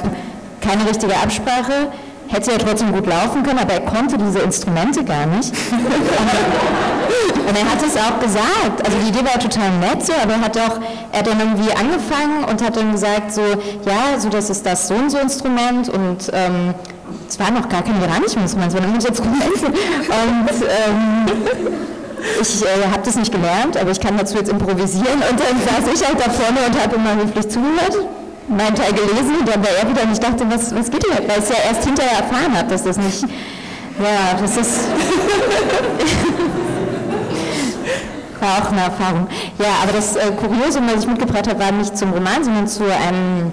Speaker 5: keine richtige Absprache. Hätte ja trotzdem gut laufen können, aber er konnte diese Instrumente gar nicht. Und er hat es auch gesagt. Also die Idee war total nett so, aber er hat auch, er hat dann irgendwie angefangen und hat dann gesagt so, ja, so das ist das so und so Instrument und ähm, es waren noch gar keine iranischen Instrumente, sondern so Instrumente. Und ähm, ich äh, habe das nicht gelernt, aber ich kann dazu jetzt improvisieren und dann saß ich halt da vorne und habe immer höflich zugehört meinen Teil gelesen und dann war er wieder und ich dachte, was, was geht hier? Weil ich es ja erst hinterher erfahren habe, dass das nicht, ja, das ist, war auch eine Erfahrung. Ja, aber das äh, Kuriosum, was ich mitgebracht habe, war nicht zum Roman, sondern zu einem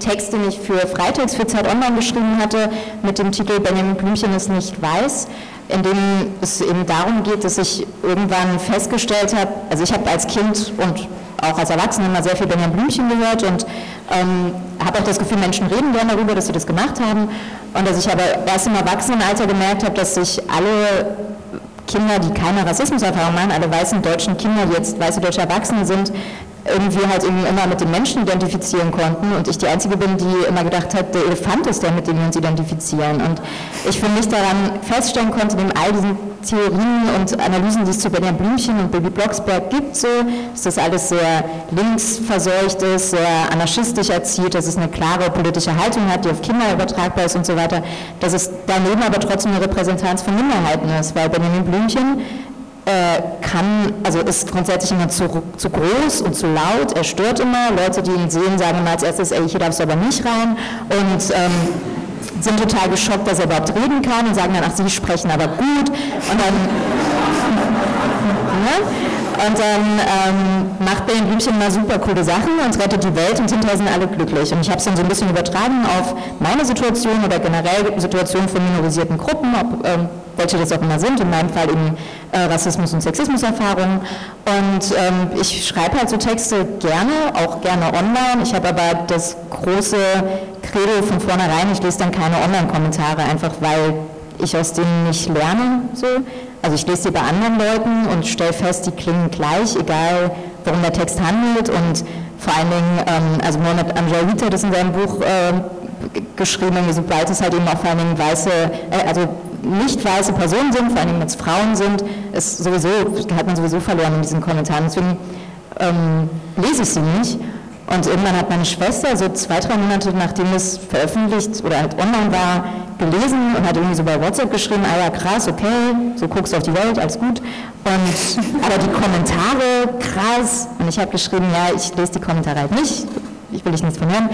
Speaker 5: Text, den ich für Freitags für Zeit Online geschrieben hatte, mit dem Titel Benjamin Blümchen ist nicht weiß, in dem es eben darum geht, dass ich irgendwann festgestellt habe, also ich habe als Kind und auch als Erwachsene immer sehr viel Benjamin Blümchen gehört und ähm, habe auch das Gefühl, Menschen reden gerne darüber, dass sie das gemacht haben. Und dass ich aber erst im Erwachsenenalter gemerkt habe, dass sich alle Kinder, die keine Rassismuserfahrung machen, alle weißen deutschen Kinder, die jetzt weiße deutsche Erwachsene sind, irgendwie halt irgendwie immer mit den Menschen identifizieren konnten und ich die Einzige bin, die immer gedacht hat, der Elefant ist der, mit dem wir uns identifizieren. Und ich für mich daran feststellen konnte, neben all diesen Theorien und Analysen, die es zu Benjamin Blümchen und Baby Blocksberg gibt, so, dass das alles sehr linksverseucht ist, sehr anarchistisch erzielt, dass es eine klare politische Haltung hat, die auf Kinder übertragbar ist und so weiter, dass es daneben aber trotzdem eine Repräsentanz von Minderheiten ist, weil Benjamin Blümchen kann, also ist grundsätzlich immer zu, zu groß und zu laut, er stört immer, Leute, die ihn sehen, sagen immer als erstes, ey, hier darfst du aber nicht rein. Und ähm, sind total geschockt, dass er überhaupt reden kann und sagen dann, ach, sie sprechen aber gut. Und dann, ne? und dann ähm, macht Benjamin Blümchen mal super coole Sachen und rettet die Welt und hinterher sind alle glücklich. Und ich habe es dann so ein bisschen übertragen auf meine Situation oder generell Situationen von minorisierten Gruppen, ob, ähm, welche das auch immer sind, in meinem Fall eben äh, Rassismus- und Sexismuserfahrungen. Und ähm, ich schreibe halt so Texte gerne, auch gerne online. Ich habe aber das große Credo von vornherein, ich lese dann keine Online-Kommentare, einfach weil ich aus denen nicht lerne. So. Also ich lese die bei anderen Leuten und stelle fest, die klingen gleich, egal worum der Text handelt. Und vor allen Dingen, ähm, also Mohamed Amjawita hat das in seinem Buch äh, geschrieben, sobald es halt eben auch vor allen Dingen weiße, äh, also nicht weiße Personen sind, vor allem wenn es Frauen sind, ist sowieso, hat man sowieso verloren in diesen Kommentaren. Deswegen ähm, lese ich sie nicht. Und irgendwann hat meine Schwester so zwei, drei Monate nachdem es veröffentlicht oder halt online war, gelesen und hat irgendwie so bei WhatsApp geschrieben, ah ja krass, okay, so guckst du auf die Welt, alles gut. Und, aber die Kommentare, krass. Und ich habe geschrieben, ja, ich lese die Kommentare halt nicht, ich will dich nichts von hören.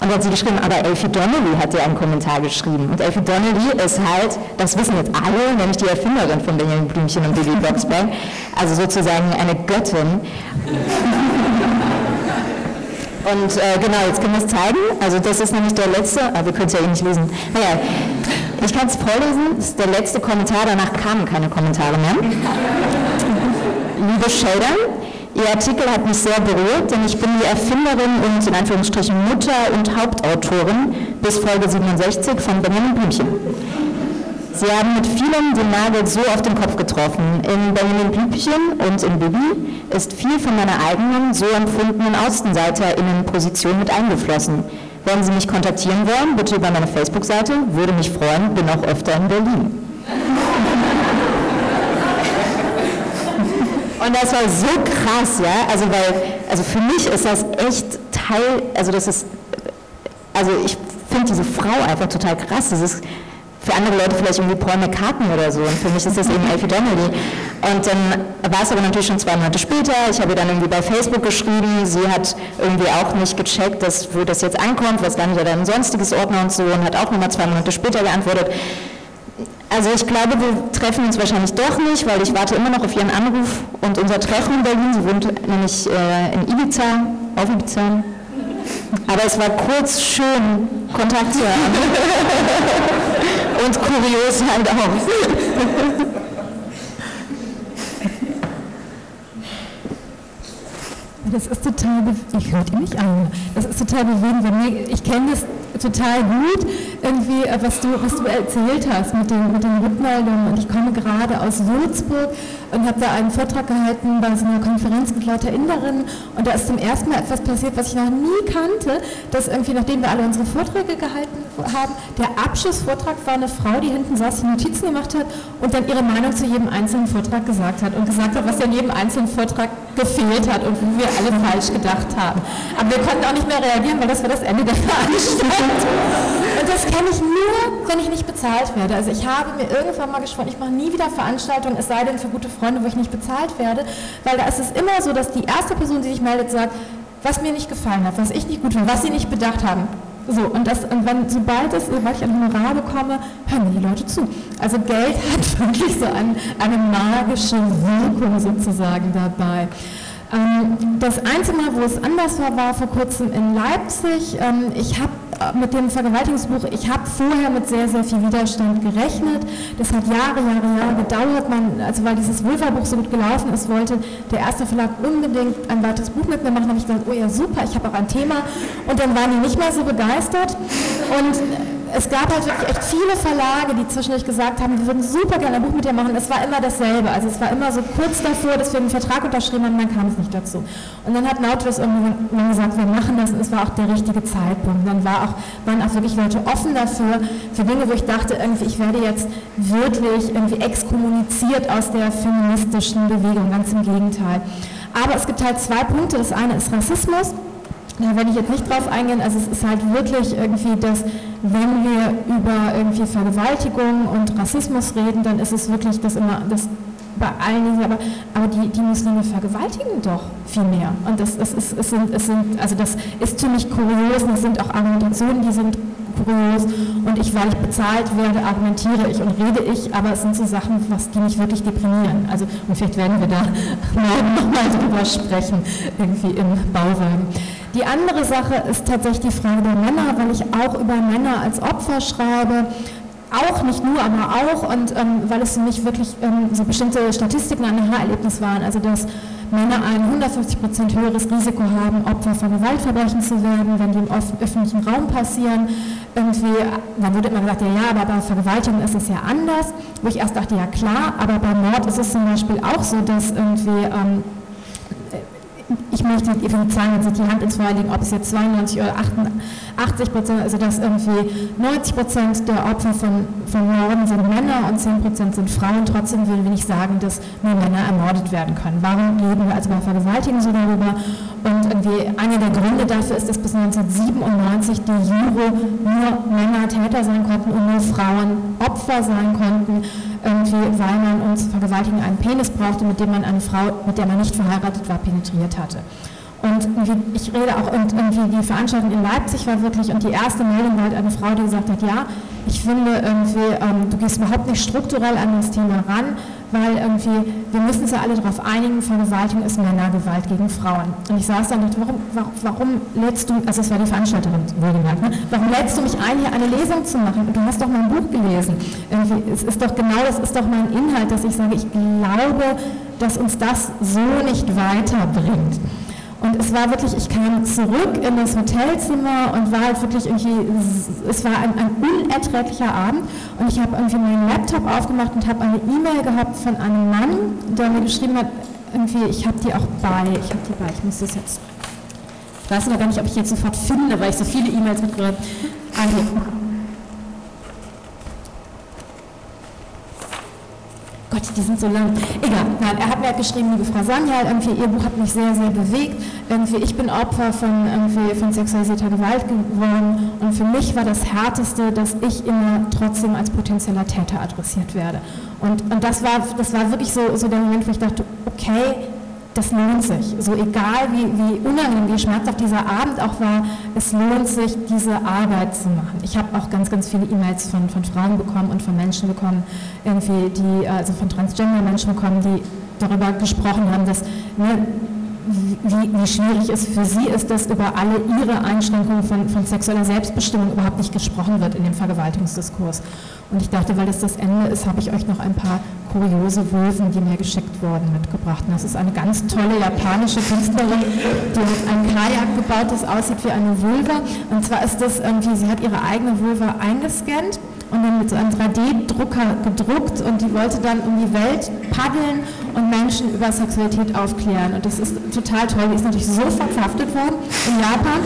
Speaker 5: Und dann hat sie geschrieben, aber Elfie Donnelly hat dir einen Kommentar geschrieben. Und Elfie Donnelly ist halt, das wissen jetzt alle, nämlich die Erfinderin von Benjamin Blümchen und Baby Blocksberg, also sozusagen eine Göttin. Und äh, genau, jetzt können wir es zeigen. Also das ist nämlich der letzte, aber wir können es ja eh nicht lesen. Naja, ich kann es vorlesen, das ist der letzte Kommentar, danach kamen keine Kommentare mehr. Liebe Shader, Ihr Artikel hat mich sehr berührt, denn ich bin die Erfinderin und in Anführungsstrichen Mutter und Hauptautorin bis Folge 67 von Benjamin Blümchen. Sie haben mit vielem den Nagel so auf den Kopf getroffen. In Benjamin Blümchen und in Bibi ist viel von meiner eigenen, so empfundenen AußenseiterInnen-Position mit eingeflossen. Wenn Sie mich kontaktieren wollen, bitte über meine Facebook-Seite, würde mich freuen, bin auch öfter in Berlin. Und das war so krass, ja, also weil, also für mich ist das echt Teil, also das ist, also ich finde diese Frau einfach total krass, das ist für andere Leute vielleicht irgendwie Paul McCartney oder so und für mich ist das eben Elfie Donnelly. Und dann war es aber natürlich schon zwei Monate später. Ich habe dann irgendwie bei Facebook geschrieben. Sie hat irgendwie auch nicht gecheckt, dass, wo das jetzt ankommt, was landet ja ein sonstiges Ordner und so und hat auch nochmal zwei Monate später geantwortet. Also ich glaube, wir treffen uns wahrscheinlich doch nicht, weil ich warte immer noch auf Ihren Anruf und unser Treffen in Berlin. Sie wohnt nämlich äh, in Ibiza, auf Ibiza. Aber es war kurz schön, Kontakt zu haben. und kurios halt auch.
Speaker 3: Das ist total, ich hört ihr mich an. Das ist total bewegend. Ich kenne das total gut, irgendwie, äh, was du, was du erzählt hast mit den, mit den Rückmeldungen. Und ich komme gerade aus Würzburg und habe da einen Vortrag gehalten bei so einer Konferenz mit lauter Inderinnen. Und da ist zum ersten Mal etwas passiert, was ich noch nie kannte, dass irgendwie, nachdem wir alle unsere Vorträge gehalten haben, der Abschlussvortrag war eine Frau, die hinten saß, die Notizen gemacht hat und dann ihre Meinung zu jedem einzelnen Vortrag gesagt hat und gesagt hat, was in jedem einzelnen Vortrag gefehlt hat und wo wir alle falsch gedacht haben. Aber wir konnten auch nicht mehr reagieren, weil das war das Ende der Veranstaltung. Und das kenne ich nur, wenn ich nicht bezahlt werde. Also ich habe mir irgendwann mal geschworen, ich mache nie wieder Veranstaltungen, es sei denn für gute Freunde, wo ich nicht bezahlt werde, weil da ist es immer so, dass die erste Person, die sich meldet, sagt, was mir nicht gefallen hat, was ich nicht gut finde, was sie nicht bedacht haben. So, und, das, und wenn, sobald, es, sobald ich ein Honorar bekomme, hören mir die Leute zu. Also Geld hat wirklich so ein, eine magische Wirkung sozusagen dabei. Ähm, das einzige Mal, wo es anders war, war vor kurzem in Leipzig. Ähm, ich habe äh, mit dem Vergewaltigungsbuch, ich habe vorher mit sehr, sehr viel Widerstand gerechnet. Das hat Jahre, Jahre, Jahre gedauert. Man, also weil dieses Vulva-Buch so gut gelaufen ist, wollte der erste Verlag unbedingt ein weiteres Buch mit mir machen. Da habe ich gedacht, oh ja, super, ich habe auch ein Thema. Und dann waren die nicht mehr so begeistert. Und es gab halt wirklich echt viele Verlage, die zwischendurch gesagt haben, wir würden super gerne ein Buch mit dir machen. Es war immer dasselbe. Also es war immer so kurz davor, dass wir einen Vertrag unterschrieben haben, dann kam es nicht dazu. Und dann hat Nautilus irgendwann gesagt, wir machen das und es war auch der richtige Zeitpunkt. Dann war auch, waren auch wirklich Leute offen dafür, für Dinge, wo ich dachte, irgendwie, ich werde jetzt wirklich irgendwie exkommuniziert aus der feministischen Bewegung, ganz im Gegenteil. Aber es gibt halt zwei Punkte. Das eine ist Rassismus da werde ich jetzt nicht drauf eingehen, also es ist halt wirklich irgendwie das, wenn wir über irgendwie Vergewaltigung und Rassismus reden, dann ist es wirklich das immer, das bei allen, aber, aber die, die Muslime vergewaltigen doch viel mehr. Und das, das, ist, es sind, es sind, also das ist ziemlich kurios und es sind auch Argumentationen, die sind kurios und ich, weil ich bezahlt werde, argumentiere ich und rede ich, aber es sind so Sachen, was die mich wirklich deprimieren. Also, und vielleicht werden wir da morgen nochmal drüber sprechen, irgendwie im Bauwagen. Die andere Sache ist tatsächlich die Frage der Männer, weil ich auch über Männer als Opfer schreibe. Auch, nicht nur, aber auch, und ähm, weil es für mich wirklich ähm, so bestimmte Statistiken ein Aha-Erlebnis waren, also dass Männer ein 150 Prozent höheres Risiko haben, Opfer von Gewaltverbrechen zu werden, wenn die im öffentlichen Raum passieren. Irgendwie, dann wurde immer gesagt, ja, ja, aber bei Vergewaltigung ist es ja anders. Wo ich erst dachte, ja klar, aber bei Mord ist es zum Beispiel auch so, dass irgendwie ähm, ich möchte nicht für die Hand ins Feuer legen, ob es jetzt 92 oder 88 Prozent, also dass irgendwie 90 Prozent der Opfer von, von Morden sind Männer und 10 Prozent sind Frauen. Trotzdem würden wir nicht sagen, dass nur Männer ermordet werden können. Warum reden wir also bei Vergewaltigen so darüber? Und irgendwie einer der Gründe dafür ist, dass bis 1997 die Juro nur Männer Täter sein konnten und nur Frauen Opfer sein konnten irgendwie, weil man ums Vergewaltigen einen Penis brauchte, mit dem man eine Frau, mit der man nicht verheiratet war, penetriert hatte. Und ich rede auch, und irgendwie die Veranstaltung in Leipzig war wirklich, und die erste Meldung war halt eine Frau, die gesagt hat, ja, ich finde irgendwie, ähm, du gehst überhaupt nicht strukturell an das Thema ran, weil irgendwie, wir müssen uns ja alle darauf einigen, Vergewaltigung ist Männergewalt gegen Frauen. Und ich saß da und dachte, warum, warum, warum lädst du, also es war die Veranstalterin, wohlgemerkt, ne? warum lädst du mich ein, hier eine Lesung zu machen? Und du hast doch mein Buch gelesen. Irgendwie, es ist doch genau, das ist doch mein Inhalt, dass ich sage, ich glaube, dass uns das so nicht weiterbringt. Und es war wirklich, ich kam zurück in das Hotelzimmer und war halt wirklich irgendwie, es war ein, ein unerträglicher Abend und ich habe irgendwie meinen Laptop aufgemacht und habe eine E-Mail gehabt von einem Mann, der mir geschrieben hat, irgendwie, ich habe die auch bei, ich habe die bei, ich muss das jetzt, ich weiß noch gar nicht, ob ich jetzt sofort finde, weil ich so viele E-Mails mitgebracht habe. Ah, Gott, die sind so lang. Egal, nein, er hat mir geschrieben, liebe Frau Sanyal, irgendwie, Ihr Buch hat mich sehr, sehr bewegt. Irgendwie, ich bin Opfer von, von sexualisierter Gewalt geworden und für mich war das Härteste, dass ich immer trotzdem als potenzieller Täter adressiert werde. Und, und das, war, das war wirklich so, so der Moment, wo ich dachte, okay, das lohnt sich. So egal wie, wie unangenehm, wie schmerzhaft dieser Abend auch war, es lohnt sich, diese Arbeit zu machen. Ich habe auch ganz, ganz viele E-Mails von, von Frauen bekommen und von Menschen bekommen, irgendwie die, also von Transgender-Menschen bekommen, die darüber gesprochen haben, dass ne, wie, wie, schwierig es für sie ist, dass über alle ihre Einschränkungen von, von, sexueller Selbstbestimmung überhaupt nicht gesprochen wird in dem Vergewaltigungsdiskurs. Und ich dachte, weil das das Ende ist, habe ich euch noch ein paar kuriose Vulven, die mir geschickt wurden, mitgebracht. Und das ist eine ganz tolle japanische Künstlerin, die hat ein Kajak gebaut, das aussieht wie eine Vulva. Und zwar ist das irgendwie, sie hat ihre eigene Vulva eingescannt und dann mit so einem 3D-Drucker gedruckt und die wollte dann um die Welt paddeln und Menschen über Sexualität aufklären. Und das ist total toll. Die ist natürlich sofort verhaftet worden in Japan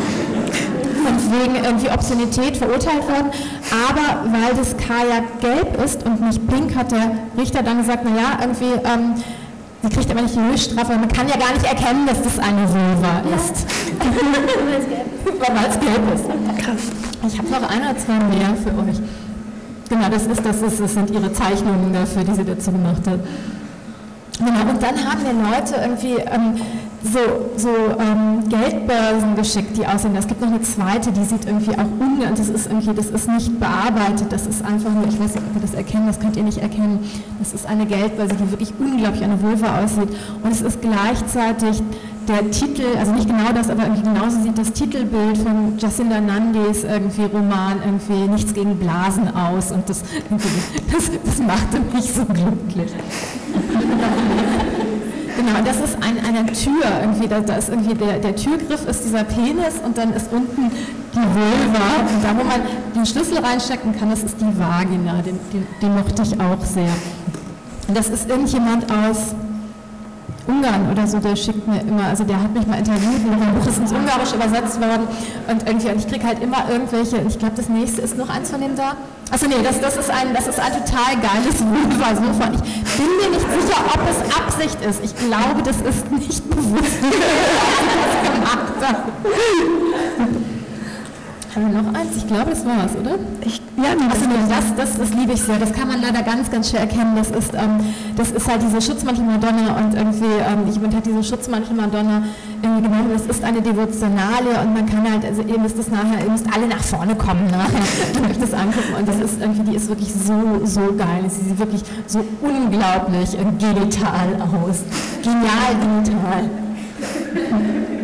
Speaker 3: und wegen irgendwie Obszönität verurteilt worden. Aber weil das Kajak gelb ist und nicht pink, hat der Richter dann gesagt, naja, irgendwie, ähm, sie kriegt aber nicht die Höchststrafe, man kann ja gar nicht erkennen, dass das eine Vulva ist. weil es gelb ist. Krass. Ich habe noch ein oder zwei mehr für euch. Genau, das, ist, das, ist, das sind ihre Zeichnungen dafür, die sie dazu gemacht hat. Genau, und dann haben mir Leute irgendwie ähm, so, so ähm, Geldbörsen geschickt, die aussehen. Es gibt noch eine zweite, die sieht irgendwie auch ungewohnt, das ist irgendwie, das ist nicht bearbeitet, das ist einfach nur, ich weiß nicht, ob ihr das erkennen, das könnt ihr nicht erkennen. Das ist eine Geldbörse, die wirklich unglaublich eine Vulva aussieht. Und es ist gleichzeitig der Titel, also nicht genau das, aber irgendwie genauso sieht das Titelbild von Jacinda Nandis irgendwie Roman irgendwie Nichts gegen Blasen aus und das, das, das machte mich so glücklich. Genau, das ist ein, eine Tür, irgendwie, da, da ist irgendwie der, der, Türgriff ist dieser Penis und dann ist unten die Vulva und da, wo man den Schlüssel reinstecken kann, das ist die Vagina, den, den, den mochte ich auch sehr. Und das ist irgendjemand aus Ungarn oder so, der schickt mir immer, also der hat mich mal interviewt, und mein Buch ist ins Ungarische übersetzt worden und irgendwie, und ich kriege halt immer irgendwelche, ich glaube, das nächste ist noch eins von denen da. Achso, nee, das, das, ist ein, das ist ein total geiles Wohnwahlsofa. Ich bin mir nicht sicher, ob es Absicht ist. Ich glaube, das ist nicht bewusst, dass ich das gemacht habe. Haben wir noch eins? Ich glaube, das war es, oder? Ich, ja, nee, das, das, das, das, liebe ich sehr. Das kann man leider ganz, ganz schwer erkennen. Das ist, ähm, das ist halt diese Schutzmantel-Madonna und irgendwie, ähm, jemand hat diese Schutzmantel-Madonna irgendwie genommen. Das ist eine Devotionale und man kann halt, also ihr müsst das nachher, ihr müsst alle nach vorne kommen nachher und euch das angucken. Und das ist irgendwie, die ist wirklich so, so geil. Sie sieht wirklich so unglaublich genital aus. Genial genital.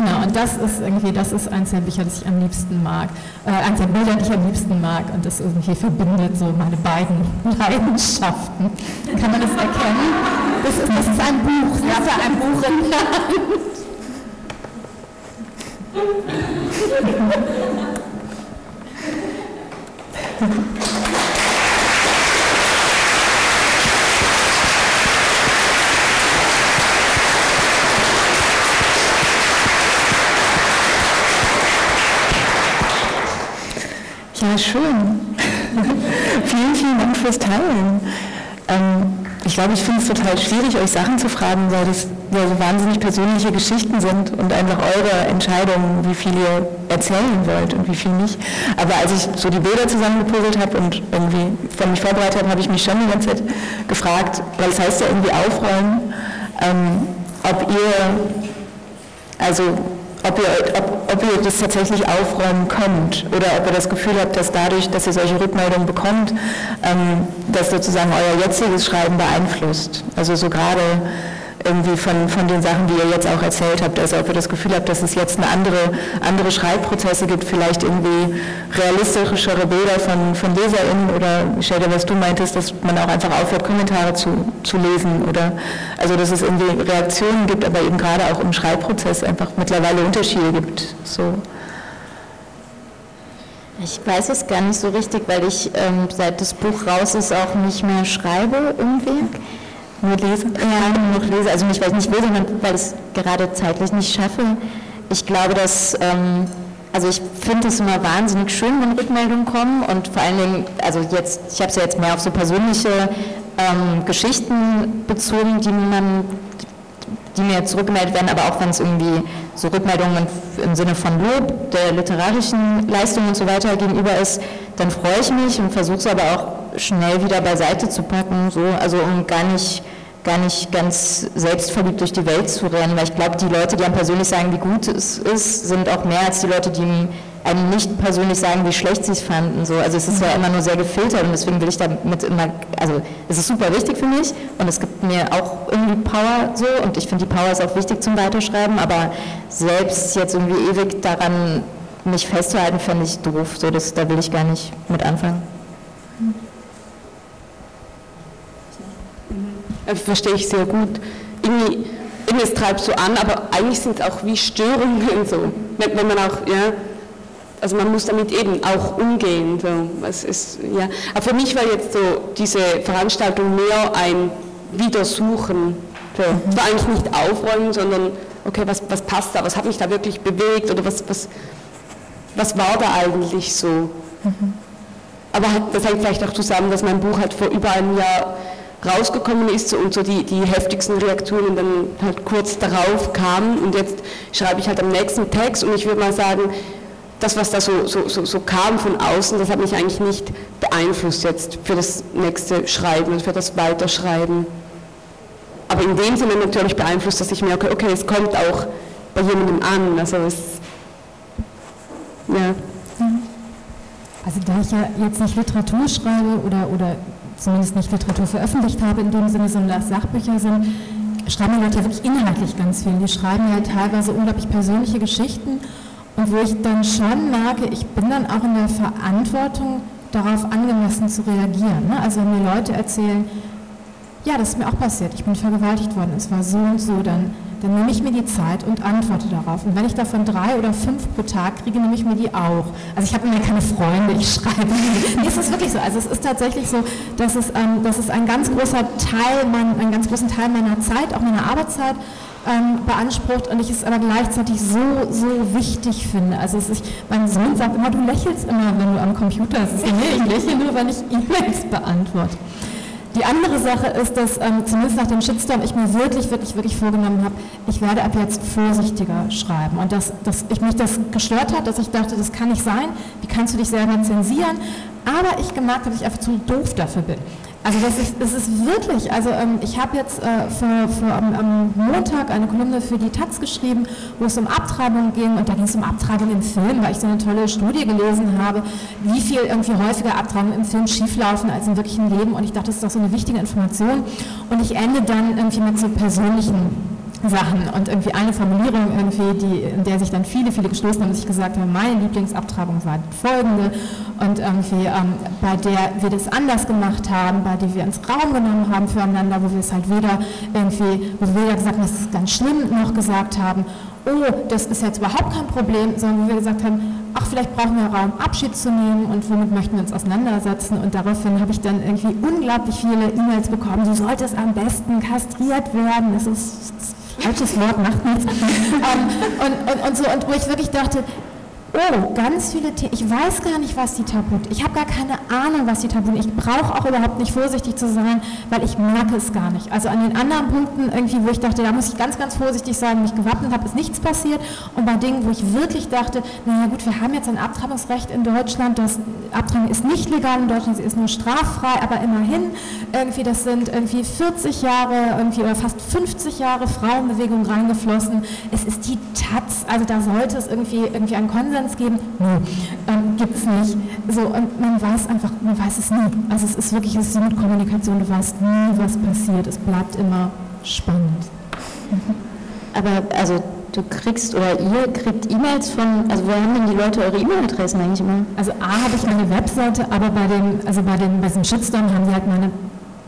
Speaker 3: Genau, und das ist irgendwie, das ist eins der Bücher, das ich am liebsten mag. Äh, eins der Bilder, die ich am liebsten mag und das irgendwie verbindet so meine beiden Leidenschaften. Kann man das erkennen? Das ist, das ist ein Buch, sie hatte ein Buch in der Hand.
Speaker 2: Ja, schön. vielen, vielen Dank fürs Teilen. Ähm, ich glaube, ich finde es total schwierig, euch Sachen zu fragen, weil das ja so wahnsinnig persönliche Geschichten sind und einfach eure Entscheidungen, wie viel ihr erzählen wollt und wie viel nicht. Aber als ich so die Bilder zusammengepuzzelt habe und irgendwie von mich vorbereitet habe, habe ich mich schon die ganze Zeit gefragt, weil es heißt ja irgendwie aufräumen, ähm, ob ihr, also ob ihr, ob, ob ihr das tatsächlich aufräumen könnt oder ob ihr das Gefühl habt, dass dadurch, dass ihr solche Rückmeldungen bekommt, ähm, das sozusagen euer jetziges Schreiben beeinflusst. Also so gerade irgendwie von, von den Sachen, die ihr jetzt auch erzählt habt. Also ob ihr das Gefühl habt, dass es jetzt eine andere, andere Schreibprozesse gibt, vielleicht irgendwie realistischere Bilder von, von LeserInnen oder Shader, was du meintest, dass man auch einfach aufhört, Kommentare zu, zu lesen oder also dass es irgendwie Reaktionen gibt, aber eben gerade auch im Schreibprozess einfach mittlerweile Unterschiede gibt. So.
Speaker 5: Ich weiß es gar nicht so richtig, weil ich ähm, seit das Buch raus ist auch nicht mehr schreibe irgendwie.
Speaker 2: Nur lese?
Speaker 5: Ja, nur noch lese. Also nicht, weil ich nicht will, sondern weil ich es gerade zeitlich nicht schaffe. Ich glaube, dass, ähm, also ich finde es immer wahnsinnig schön, wenn Rückmeldungen kommen und vor allen Dingen, also jetzt, ich habe es ja jetzt mehr auf so persönliche ähm, Geschichten bezogen, die man die mir zurückgemeldet werden, aber auch wenn es irgendwie so Rückmeldungen im Sinne von Lob der literarischen Leistung und so weiter gegenüber ist, dann freue ich mich und versuche es aber auch schnell wieder beiseite zu packen, so, also um gar nicht gar nicht ganz selbstverliebt durch die Welt zu rennen, weil ich glaube, die Leute, die einem persönlich sagen, wie gut es ist, sind auch mehr als die Leute, die einem nicht persönlich sagen, wie schlecht sie es fanden. So. Also es ist ja immer nur sehr gefiltert und deswegen will ich damit immer, also es ist super wichtig für mich und es gibt mir auch irgendwie Power so und ich finde die Power ist auch wichtig zum Weiterschreiben, aber selbst jetzt irgendwie ewig daran mich festzuhalten, fände ich doof. So, das, da will ich gar nicht mit anfangen.
Speaker 4: Äh, verstehe ich sehr gut. Irgendwie, irgendwie es treibt so an, aber eigentlich sind es auch wie Störungen so. Wenn, wenn man auch, ja, also man muss damit eben auch umgehen. So. Es ist, ja. Aber für mich war jetzt so diese Veranstaltung mehr ein Wiedersuchen. So. Es war eigentlich nicht aufräumen, sondern okay, was, was passt da, was hat mich da wirklich bewegt oder was, was, was war da eigentlich so. Mhm. Aber das hängt vielleicht auch zusammen, dass mein Buch halt vor über einem Jahr rausgekommen ist und so die, die heftigsten Reaktionen dann halt kurz darauf kamen und jetzt schreibe ich halt am nächsten Text und ich würde mal sagen, das, was da so, so, so, so, kam von außen, das hat mich eigentlich nicht beeinflusst jetzt für das nächste Schreiben und für das Weiterschreiben. Aber in dem Sinne natürlich beeinflusst, dass ich merke, okay, es kommt auch bei jemandem an. Also es,
Speaker 3: ja. Also da ich ja jetzt nicht Literatur schreibe oder, oder zumindest nicht Literatur veröffentlicht habe in dem Sinne, sondern dass Sachbücher sind, schreiben die Leute ja wirklich inhaltlich ganz viel. Die schreiben ja teilweise unglaublich persönliche Geschichten und wo ich dann schon merke, ich bin dann auch in der Verantwortung, darauf angemessen zu reagieren. Ne? Also wenn mir Leute erzählen, ja, das ist mir auch passiert, ich bin vergewaltigt worden, es war so und so, dann dann nehme ich mir die Zeit und antworte darauf. Und wenn ich davon drei oder fünf pro Tag kriege, nehme ich mir die auch. Also ich habe immer keine Freunde, ich schreibe. nee, es ist wirklich so. Also es ist tatsächlich so, dass es, ähm, dass es ein ganz großer Teil, mein, einen ganz großen Teil meiner Zeit, auch meiner Arbeitszeit, ähm, beansprucht und ich es aber gleichzeitig so, so wichtig finde. Also ist, mein Sohn sagt immer, du lächelst immer, wenn du am Computer sitzt. Nee, ich lächle nur, wenn ich E-Mails beantworte. Die andere Sache ist, dass ähm, zumindest nach dem Shitstorm ich mir wirklich, wirklich, wirklich vorgenommen habe, ich werde ab jetzt vorsichtiger schreiben. Und dass, dass ich mich das gestört hat, dass ich dachte, das kann nicht sein, wie kannst du dich selber zensieren? Aber ich gemerkt habe, dass ich einfach zu doof dafür bin. Also das ist, das ist wirklich, also ähm, ich habe jetzt äh, für, für am, am, Montag eine Kolumne für die Taz geschrieben, wo es um Abtreibung ging und da ging es um Abtreibung im Film, weil ich so eine tolle Studie gelesen habe, wie viel irgendwie häufiger Abtreibungen im Film schieflaufen als im wirklichen Leben und ich dachte, das ist doch so eine wichtige Information und ich ende dann irgendwie mit so persönlichen Sachen und irgendwie eine Formulierung irgendwie, die, in der sich dann viele, viele gestoßen haben, dass ich gesagt habe, meine Lieblingsabtreibung war folgende und irgendwie ähm, bei der wir das anders gemacht haben, bei der wir uns Raum genommen haben füreinander, wo wir es halt weder irgendwie, wo wir weder gesagt haben, das ist ganz schlimm, noch gesagt haben, oh, das ist jetzt überhaupt kein Problem, sondern wo wir gesagt haben, ach, vielleicht brauchen wir Raum, Abschied zu nehmen und womit möchten wir uns auseinandersetzen. Und daraufhin habe ich dann irgendwie unglaublich viele E-Mails bekommen, du solltest am besten kastriert werden, das ist falsches Wort, macht nichts. ähm, und, und, und, so, und wo ich wirklich dachte, oh, ganz viele Themen, ich weiß gar nicht, was die Tabu Ich habe gar keine Ahnung, was die Tabu Ich brauche auch überhaupt nicht vorsichtig zu sein, weil ich merke es gar nicht. Also an den anderen Punkten irgendwie, wo ich dachte, da muss ich ganz, ganz vorsichtig sein, mich gewappnet habe, ist nichts passiert. Und bei Dingen, wo ich wirklich dachte, naja gut, wir haben jetzt ein Abtreibungsrecht in Deutschland, das Abtreibung ist nicht legal in Deutschland, sie ist nur straffrei, aber immerhin, irgendwie, das sind irgendwie 40 Jahre, irgendwie oder fast 50 Jahre Frauenbewegung reingeflossen. Es ist die Taz, also da sollte es irgendwie, irgendwie einen Konsens Konsens geben? Nee, ähm, gibt es nicht. So, und man weiß einfach, man weiß es nie. Also es ist wirklich, es ist mit Kommunikation, du weißt nie, was passiert. Es bleibt immer spannend.
Speaker 5: Aber also du kriegst oder ihr kriegt E-Mails von, also wo haben denn die Leute eure E-Mail-Adressen eigentlich immer?
Speaker 3: Also A habe ich meine Webseite, aber bei dem, also bei dem, bei diesem Shitstorm haben die halt meine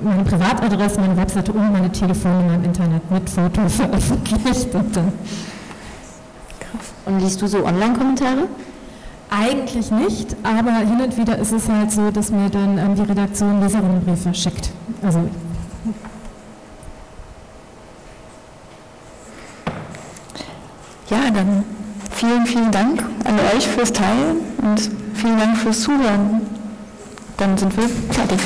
Speaker 3: meine Privatadresse, meine Webseite und meine Telefonnummer im Internet mit Foto veröffentlicht. Und dann
Speaker 5: und liest du so Online-Kommentare?
Speaker 3: Eigentlich nicht, aber hin und wieder ist es halt so, dass mir dann ähm, die Redaktion Leserinnenbriefe schickt. Also
Speaker 2: ja, dann vielen, vielen Dank an euch fürs Teilen und vielen Dank fürs Zuhören. Dann sind wir fertig.